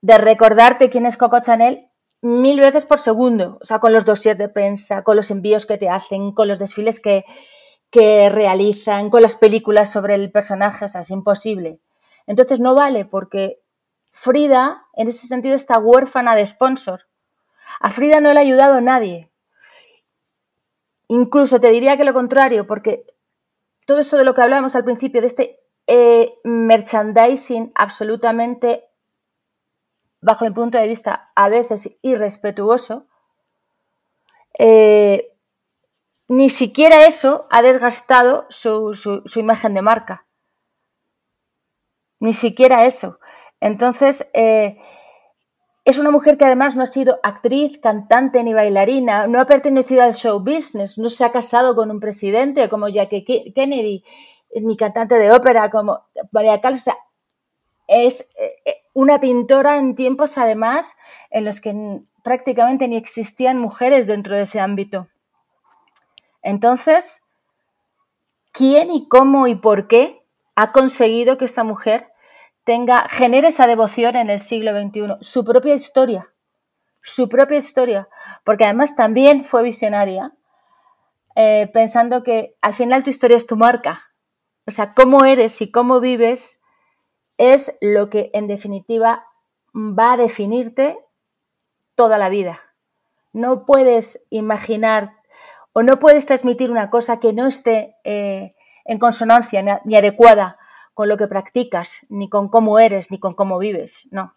de recordarte quién es Coco Chanel mil veces por segundo, o sea, con los dossiers de prensa, con los envíos que te hacen, con los desfiles que, que realizan, con las películas sobre el personaje, o sea, es imposible. Entonces no vale porque Frida, en ese sentido, está huérfana de sponsor. A Frida no le ha ayudado nadie. Incluso te diría que lo contrario, porque todo esto de lo que hablábamos al principio, de este eh, merchandising absolutamente, bajo mi punto de vista, a veces irrespetuoso, eh, ni siquiera eso ha desgastado su, imagen de marca. Ni siquiera eso. Entonces, eh, es una mujer que además no ha sido actriz, cantante ni bailarina, no ha pertenecido al show business, no se ha casado con un presidente como Jackie Kennedy, ni cantante de ópera como María Callas. es eh, eh, una pintora en tiempos además en los que prácticamente ni existían mujeres dentro de ese ámbito. Entonces, ¿quién y cómo y por qué ha conseguido que esta mujer tenga, genere esa devoción en el siglo XXI, su propia historia, su propia historia, porque además también fue visionaria, eh, pensando que al final tu historia es tu marca, o sea, cómo eres y cómo vives es lo que en definitiva va a definirte toda la vida. No puedes imaginar o no puedes transmitir una cosa que no esté eh, en consonancia ni adecuada con lo que practicas, ni con cómo eres, ni con cómo vives, no.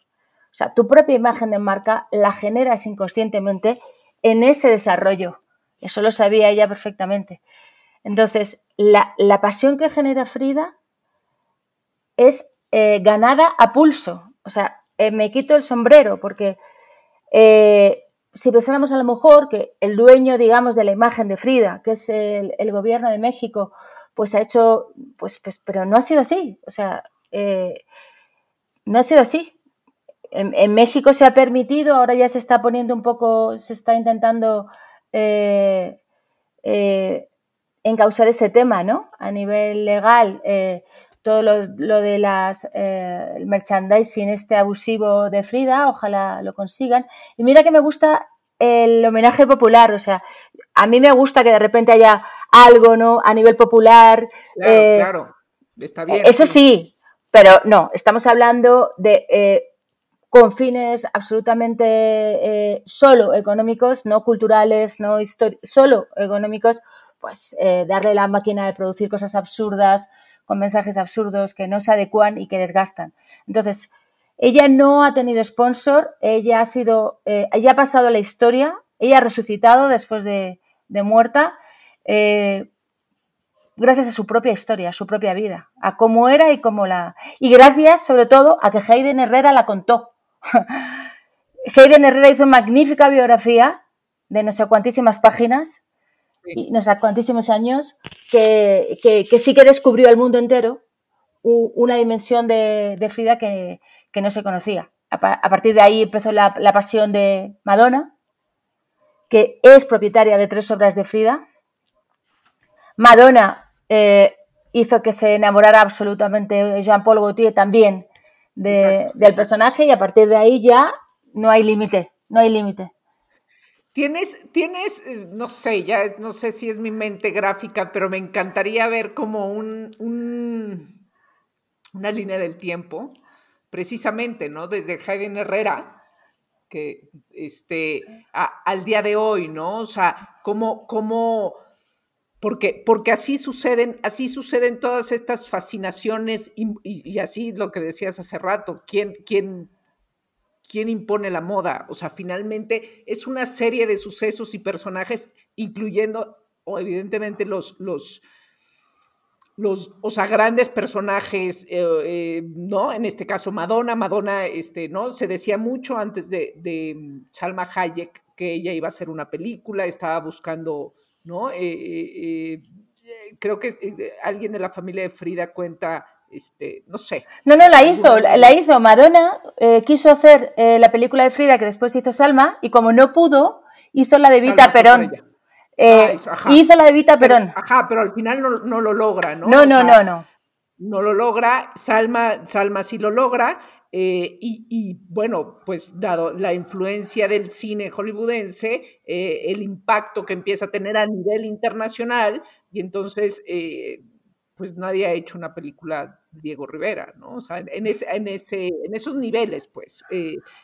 O sea, tu propia imagen de marca la generas inconscientemente en ese desarrollo. Eso lo sabía ella perfectamente. Entonces, la, pasión que genera Frida es eh, ganada a pulso. O sea, eh, me quito el sombrero porque si pensáramos a lo mejor que el dueño, digamos, de la imagen de Frida, que es el gobierno de México, pues ha hecho, pues, pues, pero no ha sido así, o sea, eh, no ha sido así. En, México se ha permitido, ahora ya se está poniendo un poco, se está intentando eh, eh, encauzar ese tema, ¿no? A nivel legal, todo lo, de las el merchandising este abusivo de Frida, ojalá lo consigan. Y mira que me gusta el homenaje popular, o sea, a mí me gusta que de repente haya algo, ¿no? A nivel popular. Claro, eh, claro, está bien. Eso sí. pero no, estamos hablando de eh, con fines absolutamente eh, solo económicos, no culturales, no solo económicos, pues darle la máquina de producir cosas absurdas, con mensajes absurdos que no se adecuan y que desgastan. Entonces, ella no ha tenido sponsor, ella ha sido, ella ha pasado la historia, ella ha resucitado después de, muerta eh, gracias a su propia historia, a su propia vida, a cómo era y cómo la... Y gracias, sobre todo, a que Hayden Herrera la contó. Hayden Herrera hizo magnífica biografía de no sé cuantísimas páginas y no sé cuantísimos años, que, sí que descubrió el mundo entero una dimensión de, Frida que, no se conocía. A, partir de ahí empezó la, la pasión de Madonna, que es propietaria de tres obras de Frida, Madonna eh, hizo que se enamorara absolutamente Jean-Paul Gaultier también del personaje y a partir de ahí ya no hay límite, no hay límite. Tienes, tienes, eh, no sé, ya no sé si es mi mente gráfica, pero me encantaría ver como un, una línea del tiempo, precisamente, ¿no? Desde Hayden Herrera, que este, al día de hoy, ¿no? O sea, cómo, cómo porque, porque así suceden, así suceden todas estas fascinaciones y, así lo que decías hace rato, ¿quién, quién, quién impone la moda? O sea, finalmente es una serie de sucesos y personajes, incluyendo, o evidentemente, los, los, los, o sea, grandes personajes, eh, eh, ¿no? En este caso, Madonna, Madonna, este, ¿no? Se decía mucho antes de, Salma Hayek que ella iba a hacer una película, estaba buscando ¿no? Eh, creo que alguien de la familia de Frida cuenta, este, no sé. No, no, la hizo, la, hizo. Madonna quiso hacer la película de Frida que después hizo Salma y como no pudo, hizo la de Vita Perón. Ah, hizo la de Vita Perón. Ajá, pero al final no, lo logra, ¿no? No, no, no, no. No lo logra, Salma, Salma sí lo logra, eh, y, bueno, pues dado la influencia del cine hollywoodense, eh, el impacto que empieza a tener a nivel internacional, y entonces, eh, pues nadie ha hecho una película de Diego Rivera, ¿no? O sea, en, ese, en, ese, en esos niveles, pues.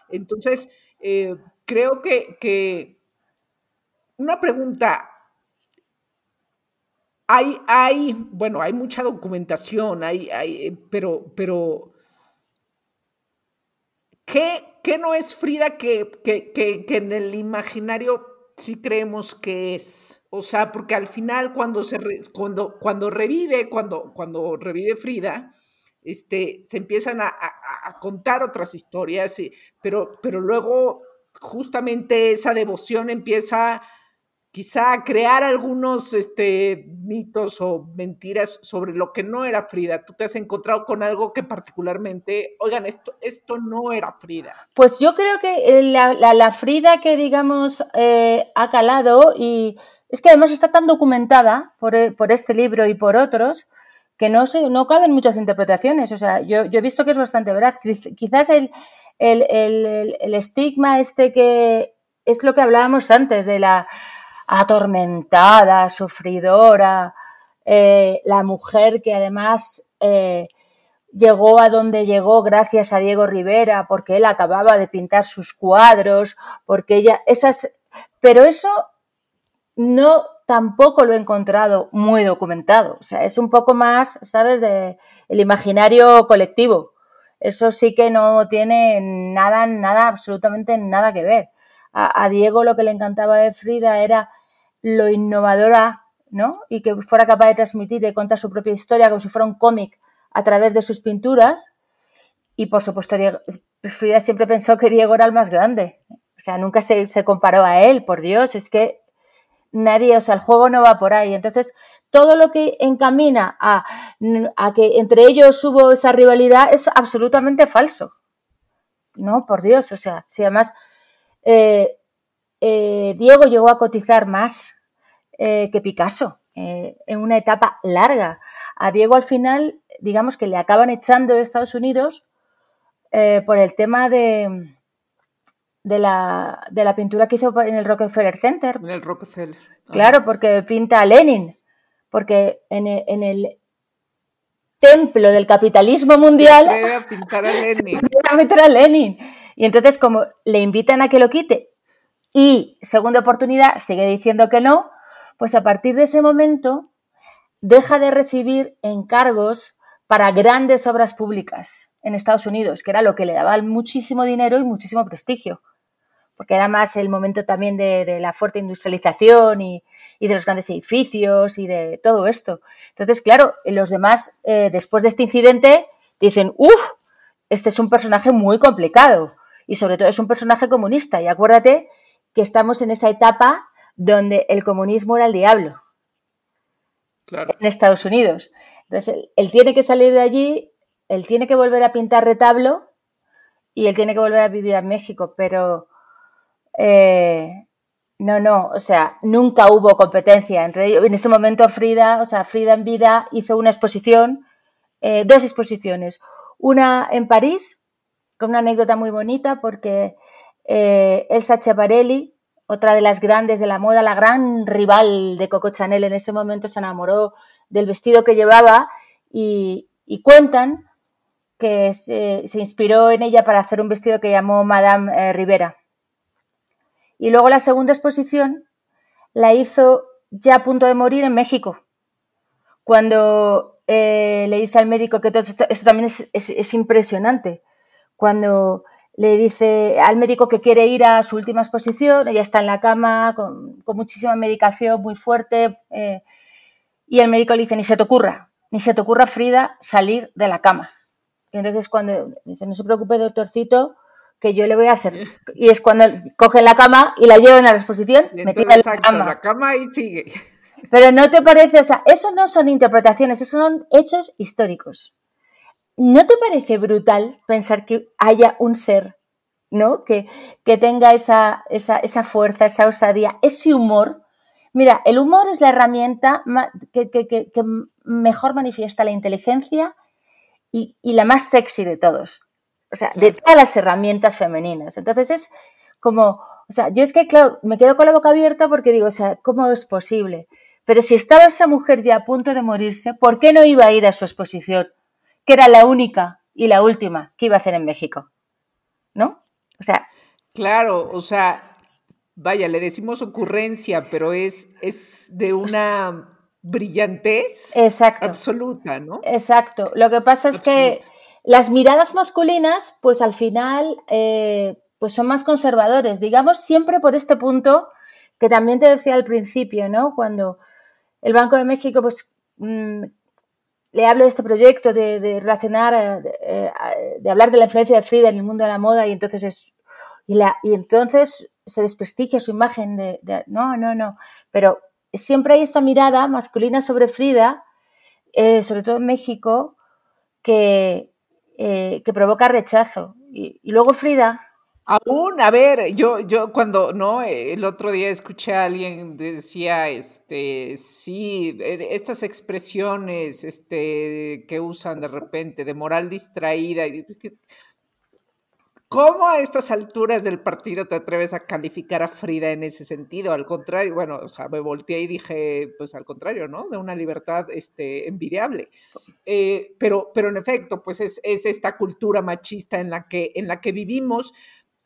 entonces, creo que, que, una pregunta. Hay, hay, bueno, hay mucha documentación, hay, hay, pero, pero ¿Qué, no es Frida que, que, en el imaginario sí creemos que es? O sea, porque al final cuando, se cuando, cuando revive, cuando, cuando revive Frida, este, se empiezan a, contar otras historias, pero, pero luego justamente esa devoción empieza quizá crear algunos este, mitos o mentiras sobre lo que no era Frida. Tú te has encontrado con algo que particularmente, oigan, esto, esto no era Frida. Pues yo creo que la, Frida que, digamos, eh, ha calado y es que además está tan documentada por, por este libro y por otros, que no, se, no caben muchas interpretaciones. O sea, yo, he visto que es bastante verdad. Quizás el, el, estigma este que es lo que hablábamos antes de la atormentada, sufridora, eh, la mujer que además eh, llegó a donde llegó gracias a Diego Rivera, porque él acababa de pintar sus cuadros, porque ella, esas, pero eso no tampoco lo he encontrado muy documentado. O sea, es un poco más, ¿sabes?, de el imaginario colectivo. Eso sí que no tiene nada, nada, absolutamente nada que ver. A, Diego lo que le encantaba de Frida era lo innovadora, ¿no? Y que fuera capaz de transmitir de contar su propia historia como si fuera un cómic a través de sus pinturas. Y por supuesto, Frida siempre pensó que Diego era el más grande. O sea, nunca se, se comparó a él, por Dios. Es que nadie, o sea, el juego no va por ahí. Entonces, todo lo que encamina a, que entre ellos hubo esa rivalidad es absolutamente falso. No, por Dios, o sea, si además eh, eh, Diego llegó a cotizar más eh, que Picasso en una etapa larga. A Diego al final, digamos que le acaban echando de Estados Unidos por el tema de, de la, de la pintura que hizo en el Rockefeller Center. En el Rockefeller. Claro, porque pinta a Lenin. Porque en el, en el templo del capitalismo mundial. Se a pintar a Lenin. a meter a Lenin. Y entonces, como le invitan a que lo quite y segunda oportunidad sigue diciendo que no, pues a partir de ese momento deja de recibir encargos para grandes obras públicas en Estados Unidos, que era lo que le daba muchísimo dinero y muchísimo prestigio porque era más el momento también de, la fuerte industrialización y, de los grandes edificios y de todo esto. Entonces, claro, los demás, eh, después de este incidente, dicen, uff, este es un personaje muy complicado y sobre todo es un personaje comunista. Y acuérdate que estamos en esa etapa donde el comunismo era el diablo en Estados Unidos. Entonces, él tiene que salir de allí, él tiene que volver a pintar retablo y él tiene que volver a vivir en México, pero eh, no, no, o sea, nunca hubo competencia entre ellos. En ese momento Frida, o sea, Frida en vida hizo una exposición, eh, dos exposiciones. Una en París, una anécdota muy bonita, porque eh, Elsa Schiaparelli, otra de las grandes de la moda, la gran rival de Coco Chanel en ese momento, se enamoró del vestido que llevaba y, cuentan que se, inspiró en ella para hacer un vestido que llamó Madame Rivera. Y luego la segunda exposición la hizo ya a punto de morir en México, cuando eh, le dice al médico que todo esto, también es, impresionante, cuando le dice al médico que quiere ir a su última exposición, ella está en la cama con, muchísima medicación muy fuerte, eh, y el médico le dice, ni se te ocurra, ni se te ocurra, Frida, salir de la cama. Y entonces cuando dice, no se preocupe, doctorcito, que yo le voy a hacer. Y es cuando cogen la cama y la llevan a la exposición, metida en la cama. la cama y sigue. Pero no te parece, o sea, eso no son interpretaciones, esos son hechos históricos. ¿No te parece brutal pensar que haya un ser, ¿no? Que, que tenga esa, esa, esa fuerza, esa osadía, ese humor. Mira, el humor es la herramienta que, que, que mejor manifiesta la inteligencia y, y la más sexy de todos o sea, de todas las herramientas femeninas. Entonces es como, o sea, yo es que, claro, me quedo con la boca abierta porque digo, o sea, ¿cómo es posible? Pero si estaba esa mujer ya a punto de morirse, ¿por qué no iba a ir a su exposición? Que era la única y la última que iba a hacer en México. ¿No? O sea. Claro, o sea, vaya, le decimos ocurrencia, pero es, es de una brillantez exacto, absoluta, ¿no? Exacto. Lo que pasa es que las miradas masculinas, pues al final, eh, pues son más conservadores, digamos, siempre por este punto que también te decía al principio, ¿no? Cuando el Banco de México, pues, mm, le hablo de este proyecto, de, relacionar, eh, de, hablar de la influencia de Frida en el mundo de la moda y entonces es, y, la, y entonces se desprestigia su imagen de, no, no, no, pero siempre hay esta mirada masculina sobre Frida, eh, sobre todo en México, que, eh, que provoca rechazo. Y luego Frida, Aún, a ver, yo, yo cuando, ¿no? El otro día escuché a alguien decía, este, sí, er, estas expresiones, este, que usan de repente de moral distraída, ¿Cómo a estas alturas del partido te atreves a calificar a Frida en ese sentido? Al contrario, bueno, o sea, me volteé y dije, pues al contrario, ¿no? De una libertad este, envidiable. Eh, pero, pero en efecto, pues es, es, esta cultura machista en la que, en la que vivimos,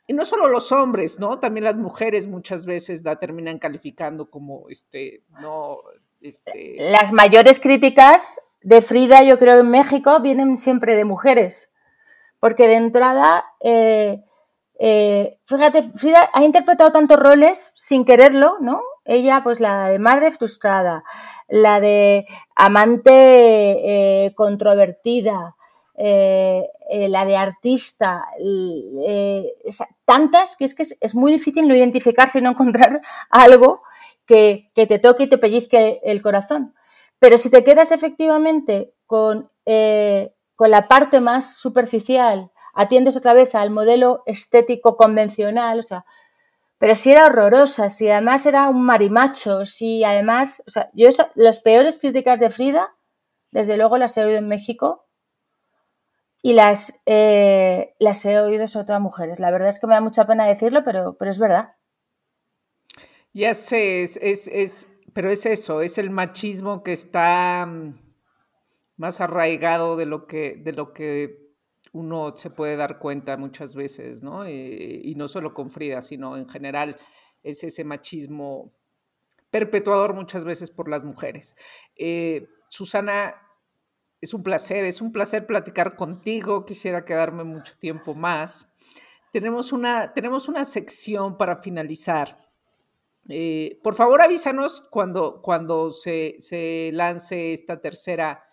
y no solo los hombres, ¿no? También las mujeres muchas veces la terminan calificando como, este, no, este... Las mayores críticas de Frida, yo creo, en México vienen siempre de mujeres, porque de entrada, eh, eh, fíjate, Frida ha interpretado tantos roles sin quererlo, ¿no? Ella, pues la de madre frustrada, la de amante eh, controvertida, la de artista, tantas que es que es, muy difícil no identificarse y no encontrar algo que, te toque y te pellizque el corazón. Pero si te quedas efectivamente con, con la parte más superficial, atiendes otra vez al modelo estético convencional, o sea, pero si era horrorosa, si además era un marimacho, si además, o sea, yo las peores críticas de Frida, desde luego las he oído en México, y las, eh, las he oído sobre todo a mujeres. La verdad es que me da mucha pena decirlo, pero, pero es verdad. Ya sé, es, es, pero es eso, es el machismo que está mm, más arraigado de lo que, de lo que uno se puede dar cuenta muchas veces, ¿no? Y no solo con Frida, sino en general es ese machismo perpetuador muchas veces por las mujeres. Eh, Susana, es un placer, es un placer platicar contigo. Quisiera quedarme mucho tiempo más. Tenemos una, tenemos una sección para finalizar. Eh, por favor, avísanos cuando, cuando se, se lance esta tercera,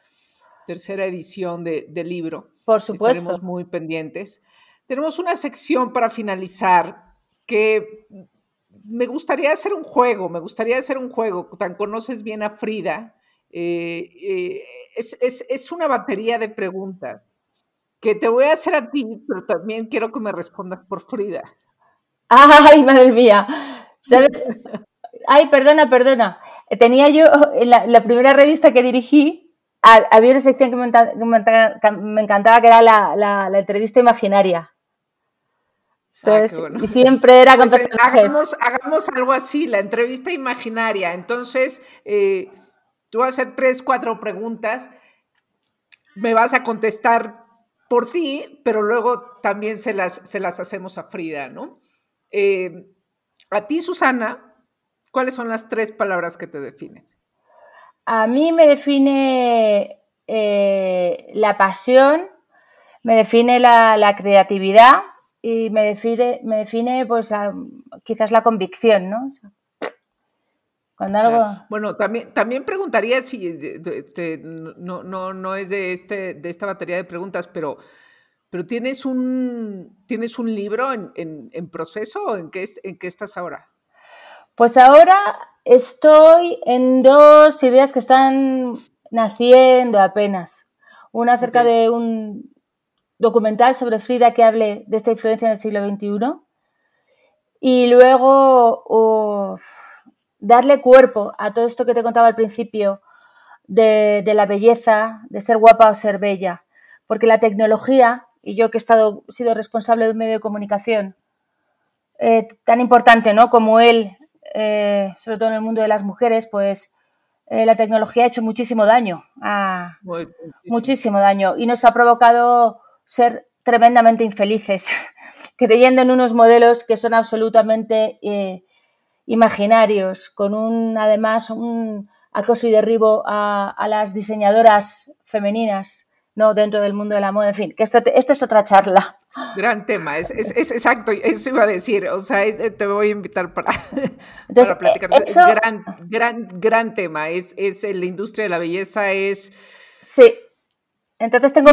tercera edición de, del libro. Por supuesto. Estaremos muy pendientes. Tenemos una sección para finalizar que me gustaría hacer un juego, me gustaría hacer un juego. Tan conoces bien a Frida eh, eh, es, una batería de preguntas que te voy a hacer a ti, pero también quiero que me respondas por Frida. Ay, madre mía. Ay, perdona, perdona. Tenía yo, en la, primera revista que dirigí, había una sección que me, encantaba, que era la, entrevista imaginaria. Ah, y siempre era con pues, eh, personajes. Hagamos, algo así, la entrevista imaginaria. Entonces, Tú vas a hacer tres, cuatro preguntas, me vas a contestar por ti, pero luego también se las, se las hacemos a Frida, ¿no? Eh, a ti, Susana, ¿cuáles son las tres palabras que te definen? A mí me define eh, la pasión, me define la, creatividad y me define, me define pues, quizás la convicción, ¿no? Bueno, también, también preguntaría si no, no, no es de, este, de esta batería de preguntas, pero, pero ¿tienes, un, ¿tienes un libro en, proceso o en qué, en qué estás ahora? Pues ahora estoy en dos ideas que están naciendo apenas. Una acerca de un documental sobre Frida que hable de esta influencia en el siglo XXI. Y luego darle cuerpo a todo esto que te contaba al principio de, la belleza, de ser guapa o ser bella. Porque la tecnología, y yo que he estado, sido responsable de un medio de comunicación eh, tan importante ¿no? como él, eh, sobre todo en el mundo de las mujeres, pues eh, la tecnología ha hecho muchísimo daño, muchísimo daño, y nos ha provocado ser tremendamente infelices, creyendo en unos modelos que son absolutamente imaginarios, con un, además, un acoso y derribo a, las diseñadoras femeninas, ¿no? Dentro del mundo de la moda, en fin, que esto, esto es otra charla. Gran tema, es, es, exacto, eso iba a decir, o sea, te voy a invitar para, para platicar. Es gran, gran, gran tema, es, es la industria de la belleza, es Sí. Entonces tengo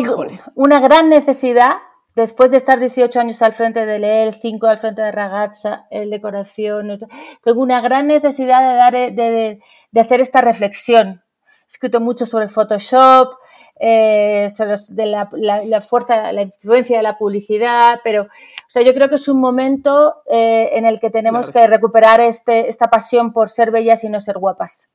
una gran necesidad, después de estar 18 años al frente de leer, 5 al frente de Ragazza, el decoración, tengo una gran necesidad de, dar, de, de hacer esta reflexión. He escrito mucho sobre Photoshop, eh, sobre de la, fuerza, la influencia de la publicidad, pero o sea, yo creo que es un momento eh, en el que tenemos que recuperar este, esta pasión por ser bellas y no ser guapas.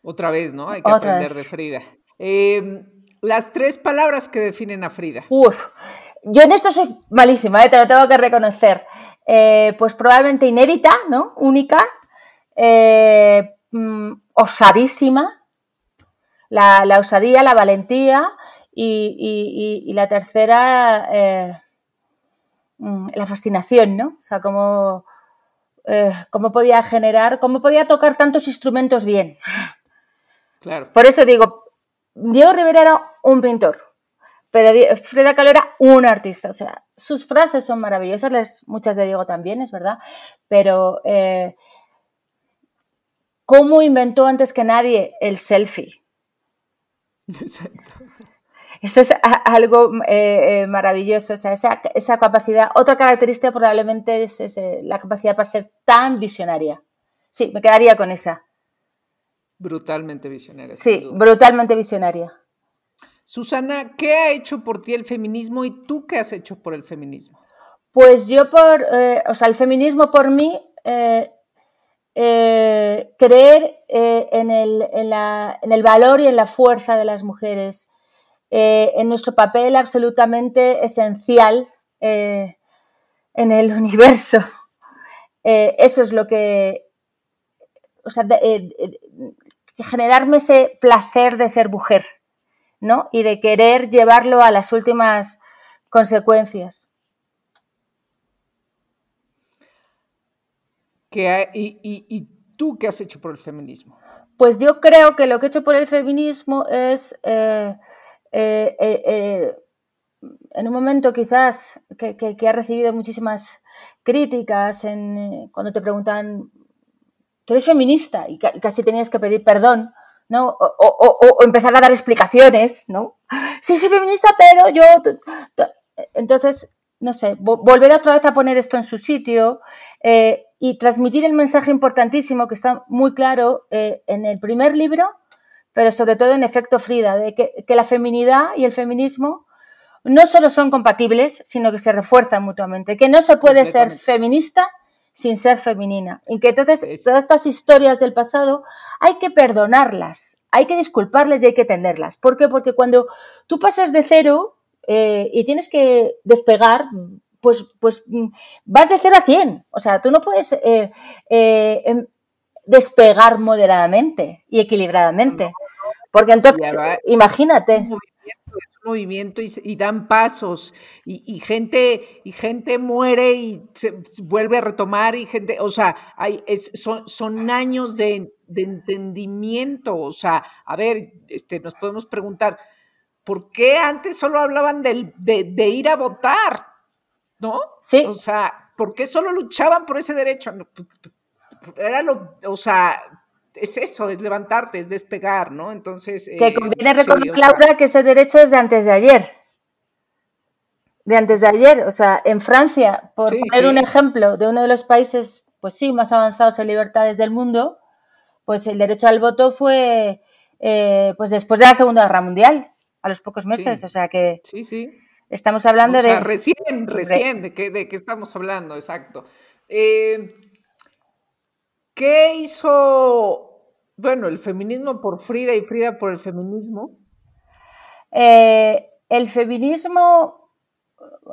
Otra vez, ¿no? Hay que aprender de Frida. Em, las tres palabras que definen a Frida. Uf, yo en esto soy malísima, ¿eh? te lo tengo que reconocer. Eh, pues probablemente inédita, ¿no? Única, mm, osadísima, la, osadía, la valentía y, la tercera, eh, mm, la fascinación, ¿no? O sea, cómo, eh, cómo podía generar, cómo podía tocar tantos instrumentos bien. Claro. Por eso digo, Diego Rivera era un pintor, pero Frida Kahlo era un artista. O sea, sus frases son maravillosas, muchas de Diego también, es verdad, pero eh, ¿cómo inventó antes que nadie el selfie? Exacto. Eso es algo eh, eh, maravilloso, o sea, esa, capacidad. Otra característica probablemente es, eh, la capacidad para ser tan visionaria. Sí, me quedaría con esa. Brutalmente visionaria. Sí, brutalmente visionaria. Susana, ¿qué ha hecho por ti el feminismo y tú qué has hecho por el feminismo? Pues yo por, o sea, el feminismo por mí eh, creer eh, en, el, valor y en la fuerza de las mujeres, eh, en nuestro papel absolutamente esencial en el universo. eso es lo que, o sea, generarme ese placer de ser mujer, ¿no? Y de querer llevarlo a las últimas consecuencias. y, tú qué has hecho por el feminismo? Pues yo creo que lo que he hecho por el feminismo es, eh, eh, eh, en un momento quizás que, ha recibido muchísimas críticas, en, cuando te preguntan, ¿tú eres feminista? Y casi tenías que pedir perdón, ¿no? O, empezar a dar explicaciones, ¿no? Sí, soy feminista, pero yo... Entonces, no sé, volver otra vez a poner esto en su sitio eh, y transmitir el mensaje importantísimo que está muy claro eh, en el primer libro, pero sobre todo en Efecto Frida, de que, la feminidad y el feminismo no solo son compatibles, sino que se refuerzan mutuamente, que no se puede ser feminista sin ser femenina. Y que entonces todas estas historias del pasado hay que perdonarlas, hay que disculparles y hay que tenerlas. ¿Por qué? Porque cuando tú pasas de cero eh, y tienes que despegar, pues, pues mm, vas de 0 a 100. O sea, tú no puedes eh, eh, em, despegar moderadamente y equilibradamente. Porque entonces, imagínate. Movimiento, y, dan pasos y, gente y gente muere y se, vuelve a retomar y gente, o sea, hay, son, son años de, de entendimiento, o sea, a ver, este, nos podemos preguntar, ¿por qué antes solo hablaban de, ir a votar? ¿No? Sí. O sea, ¿por qué solo luchaban por ese derecho? Era lo, o sea, es eso, es levantarte, es despegar, ¿no? Entonces. Que eh, conviene recordar, Laura, que ese derecho es de antes de ayer. De antes de ayer. O sea, en Francia, por poner un ejemplo de uno de los países, pues sí, más avanzados en libertades del mundo, pues el derecho al voto fue eh, pues después de la Segunda Guerra Mundial a los pocos meses, o sea que sí, sí. estamos hablando de... Recién, recién, ¿de qué, de qué estamos hablando? Exacto. Eh, ¿Qué hizo, bueno, el feminismo por Frida y Frida por el feminismo? Eh, el feminismo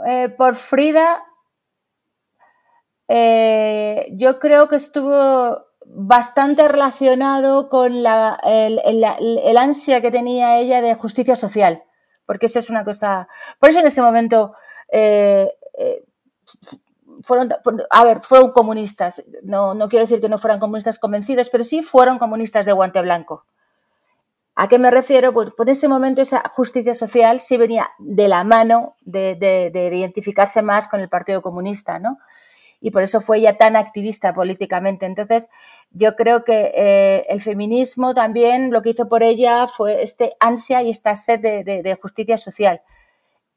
eh, por Frida, yo creo que estuvo bastante relacionado con la, el, ansia que tenía ella de justicia social, porque eso es una cosa... Por eso en ese momento eh, eh, fueron, a ver, fueron comunistas, no, no quiero decir que no fueran comunistas convencidos, pero sí fueron comunistas de guante blanco. ¿A qué me refiero? Pues por ese momento esa justicia social sí venía de la mano de, de, de identificarse más con el Partido Comunista, ¿no? y por eso fue ella tan activista políticamente. Entonces, yo creo que eh, el feminismo también lo que hizo por ella fue este ansia y esta sed de, justicia social.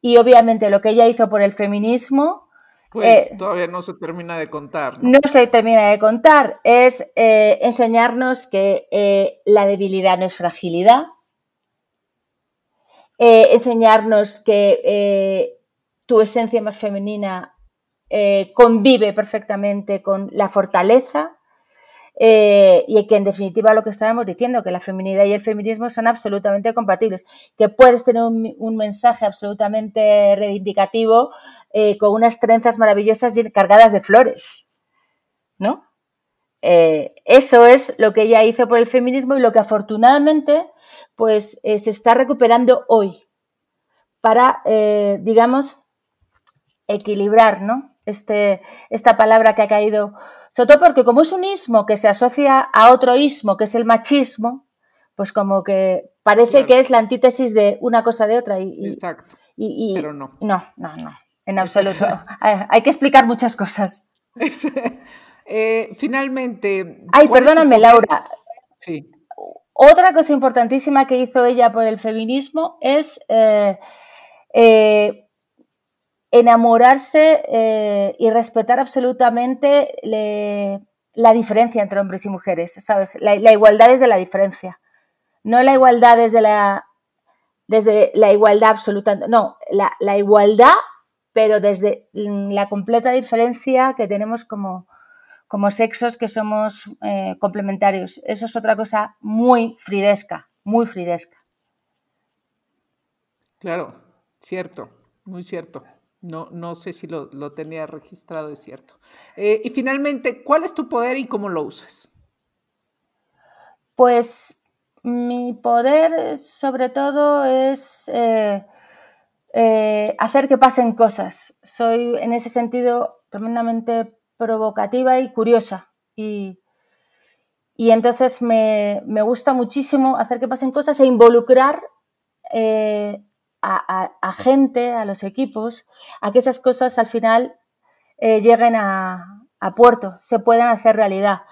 Y obviamente lo que ella hizo por el feminismo... Pues eh, todavía no se termina de contar. ¿no? se termina de contar. Es eh, enseñarnos que la debilidad no es fragilidad, enseñarnos que tu esencia más femenina eh, convive perfectamente con la fortaleza eh, y que en definitiva lo que estábamos diciendo, que la feminidad y el feminismo son absolutamente compatibles, que puedes tener un, mensaje absolutamente reivindicativo eh, con unas trenzas maravillosas cargadas de flores, ¿no? eso es lo que ella hizo por el feminismo y lo que afortunadamente pues se está recuperando hoy para, digamos, equilibrar, ¿no? Este, esta palabra que ha caído, sobre todo porque como es un ismo que se asocia a otro ismo, que es el machismo, pues como que parece que es la antítesis de una cosa de otra. Y, Exacto. Y, pero no. No, no, no, en absoluto. Hay, que explicar muchas cosas. Eh, finalmente. Ay, perdóname, Laura. Sí. Otra cosa importantísima que hizo ella por el feminismo es eh, eh, enamorarse eh, y respetar absolutamente la diferencia entre hombres y mujeres, ¿sabes? La, igualdad es de la diferencia. No la igualdad desde la, desde la igualdad absoluta, no, la, igualdad, pero desde la completa diferencia que tenemos como, como sexos que somos eh, complementarios. Eso es otra cosa muy fridesca, muy fridesca. Claro, cierto, muy cierto. No, no sé si lo, tenía registrado, es cierto. Eh, y finalmente, ¿cuál es tu poder y cómo lo usas? Pues mi poder sobre todo es eh, eh, hacer que pasen cosas. Soy en ese sentido tremendamente provocativa y curiosa. Y, entonces me, gusta muchísimo hacer que pasen cosas e involucrar a, gente, a los equipos, a que esas cosas al final eh, lleguen a, puerto, se puedan hacer realidad.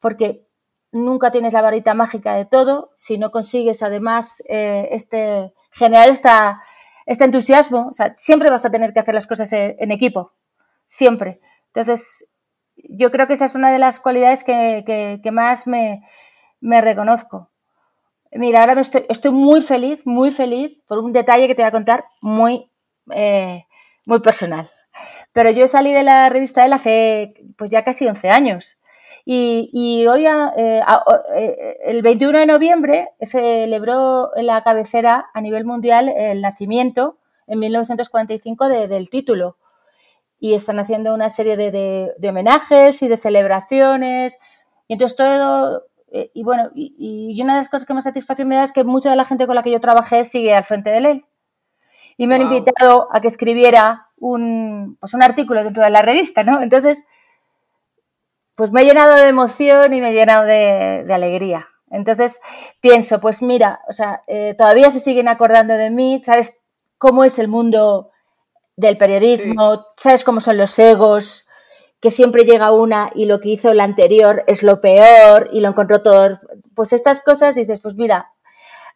Porque nunca tienes la varita mágica de todo si no consigues además eh, este, generar esta, este entusiasmo. O sea, siempre vas a tener que hacer las cosas en, equipo, siempre. Entonces, yo creo que esa es una de las cualidades que, más me, me reconozco. Mira, ahora estoy, muy feliz, muy feliz por un detalle que te voy a contar muy, eh, muy personal. Pero yo salí de la revista él hace pues ya casi 11 años. Y, hoy, eh, eh, el 21 de noviembre, celebró la cabecera a nivel mundial el nacimiento en 1945 del título. Y están haciendo una serie de, de homenajes y de celebraciones. Y entonces todo, eh, y bueno, y, una de las cosas que más satisfacción me da es que mucha de la gente con la que yo trabajé sigue al frente de ley. Y me han invitado a que escribiera un, pues un artículo dentro de la revista, ¿no? Entonces, pues me he llenado de emoción y me he llenado de, alegría. Entonces pienso, pues mira, o sea, eh, todavía se siguen acordando de mí, ¿sabes cómo es el mundo del periodismo? ¿Sabes cómo son los egos? Que siempre llega una y lo que hizo la anterior es lo peor y lo encontró todo. Pues estas cosas dices, pues mira,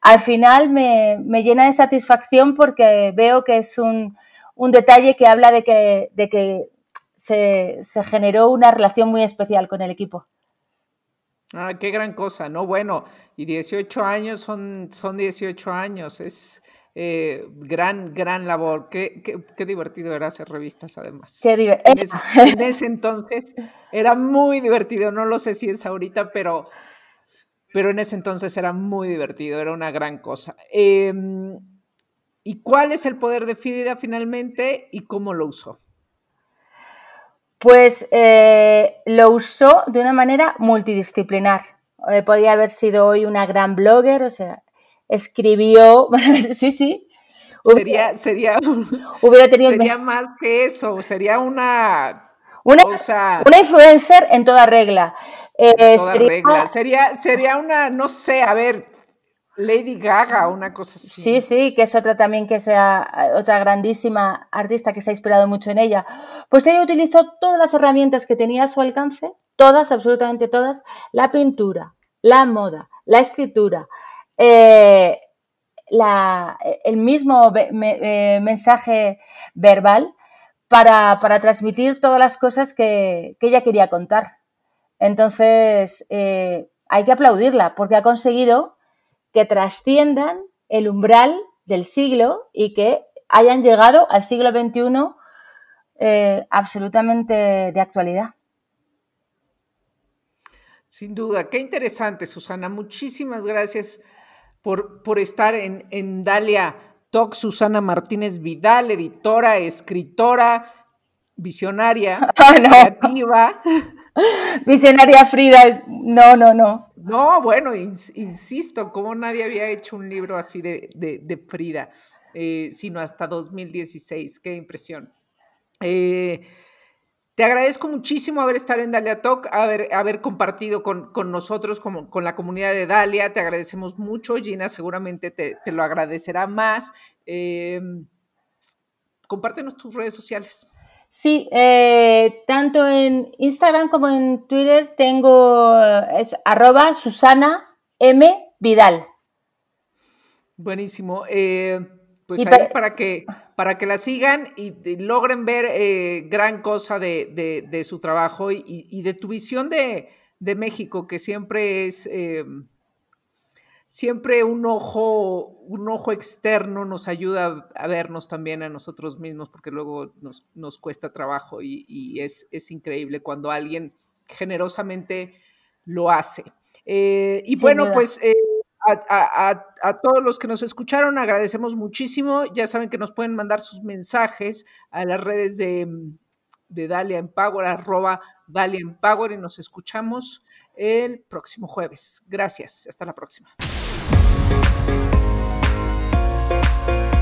al final me, llena de satisfacción porque veo que es un, detalle que habla de que, de que se, generó una relación muy especial con el equipo. Ah, qué gran cosa, ¿no? Bueno, y 18 años son, son 18 años, es, eh, gran, gran labor. Qué, qué, divertido era hacer revistas, además. Qué. En, ese entonces era muy divertido. No lo sé si es ahorita, pero, pero en ese entonces era muy divertido. Era una gran cosa. Em, ¿Y cuál es el poder de Frida finalmente y cómo lo usó? Pues eh, lo usó de una manera multidisciplinar. Eh, podía haber sido hoy una gran blogger, o sea, escribió, sí, sí. Sería, sería, hubiera tenido sería más que eso, sería una una, una, influencer en toda regla. Eh, toda sería, regla. Sería, sería una, no sé, a ver, Lady Gaga, una cosa así. Sí, sí, que es otra también que sea otra grandísima artista que se ha inspirado mucho en ella. Pues ella utilizó todas las herramientas que tenía a su alcance, todas, absolutamente todas, la pintura, la moda, la escritura, eh, el mismo eh, mensaje verbal para, transmitir todas las cosas que, ella quería contar. Entonces, eh, hay que aplaudirla porque ha conseguido que trasciendan el umbral del siglo y que hayan llegado al siglo XXI absolutamente de actualidad. Sin duda, qué interesante, Susana. Muchísimas gracias por, por estar en, en Dalia Talk. Susana Martínez Vidal, editora, escritora, visionaria, ah, creativa. Visionaria Frida, no, no, no. No, bueno, insisto, como nadie había hecho un libro así de, Frida, eh, sino hasta 2016, qué impresión. Eh, te agradezco muchísimo haber estado en Dalia Talk, haber, haber compartido con, nosotros, con, con, la comunidad de Dalia. Te agradecemos mucho. Gina seguramente te, lo agradecerá más. Eh, compártenos tus redes sociales. Sí, eh, tanto en Instagram como en Twitter tengo, es arroba Susana M. Vidal. Buenísimo. Eh, pues ahí para que, para que la sigan y, logren ver eh, gran cosa de, su trabajo y, de tu visión de, de México, que siempre es siempre un ojo, un ojo externo nos ayuda a vernos también a nosotros mismos, porque luego nos, cuesta trabajo y, es, increíble cuando alguien generosamente lo hace. Eh, y bueno, pues eh, a, todos los que nos escucharon, agradecemos muchísimo. Ya saben que nos pueden mandar sus mensajes a las redes de, de Dalia Empower, arroba Dalia Empower, y nos escuchamos el próximo jueves. Gracias, hasta la próxima.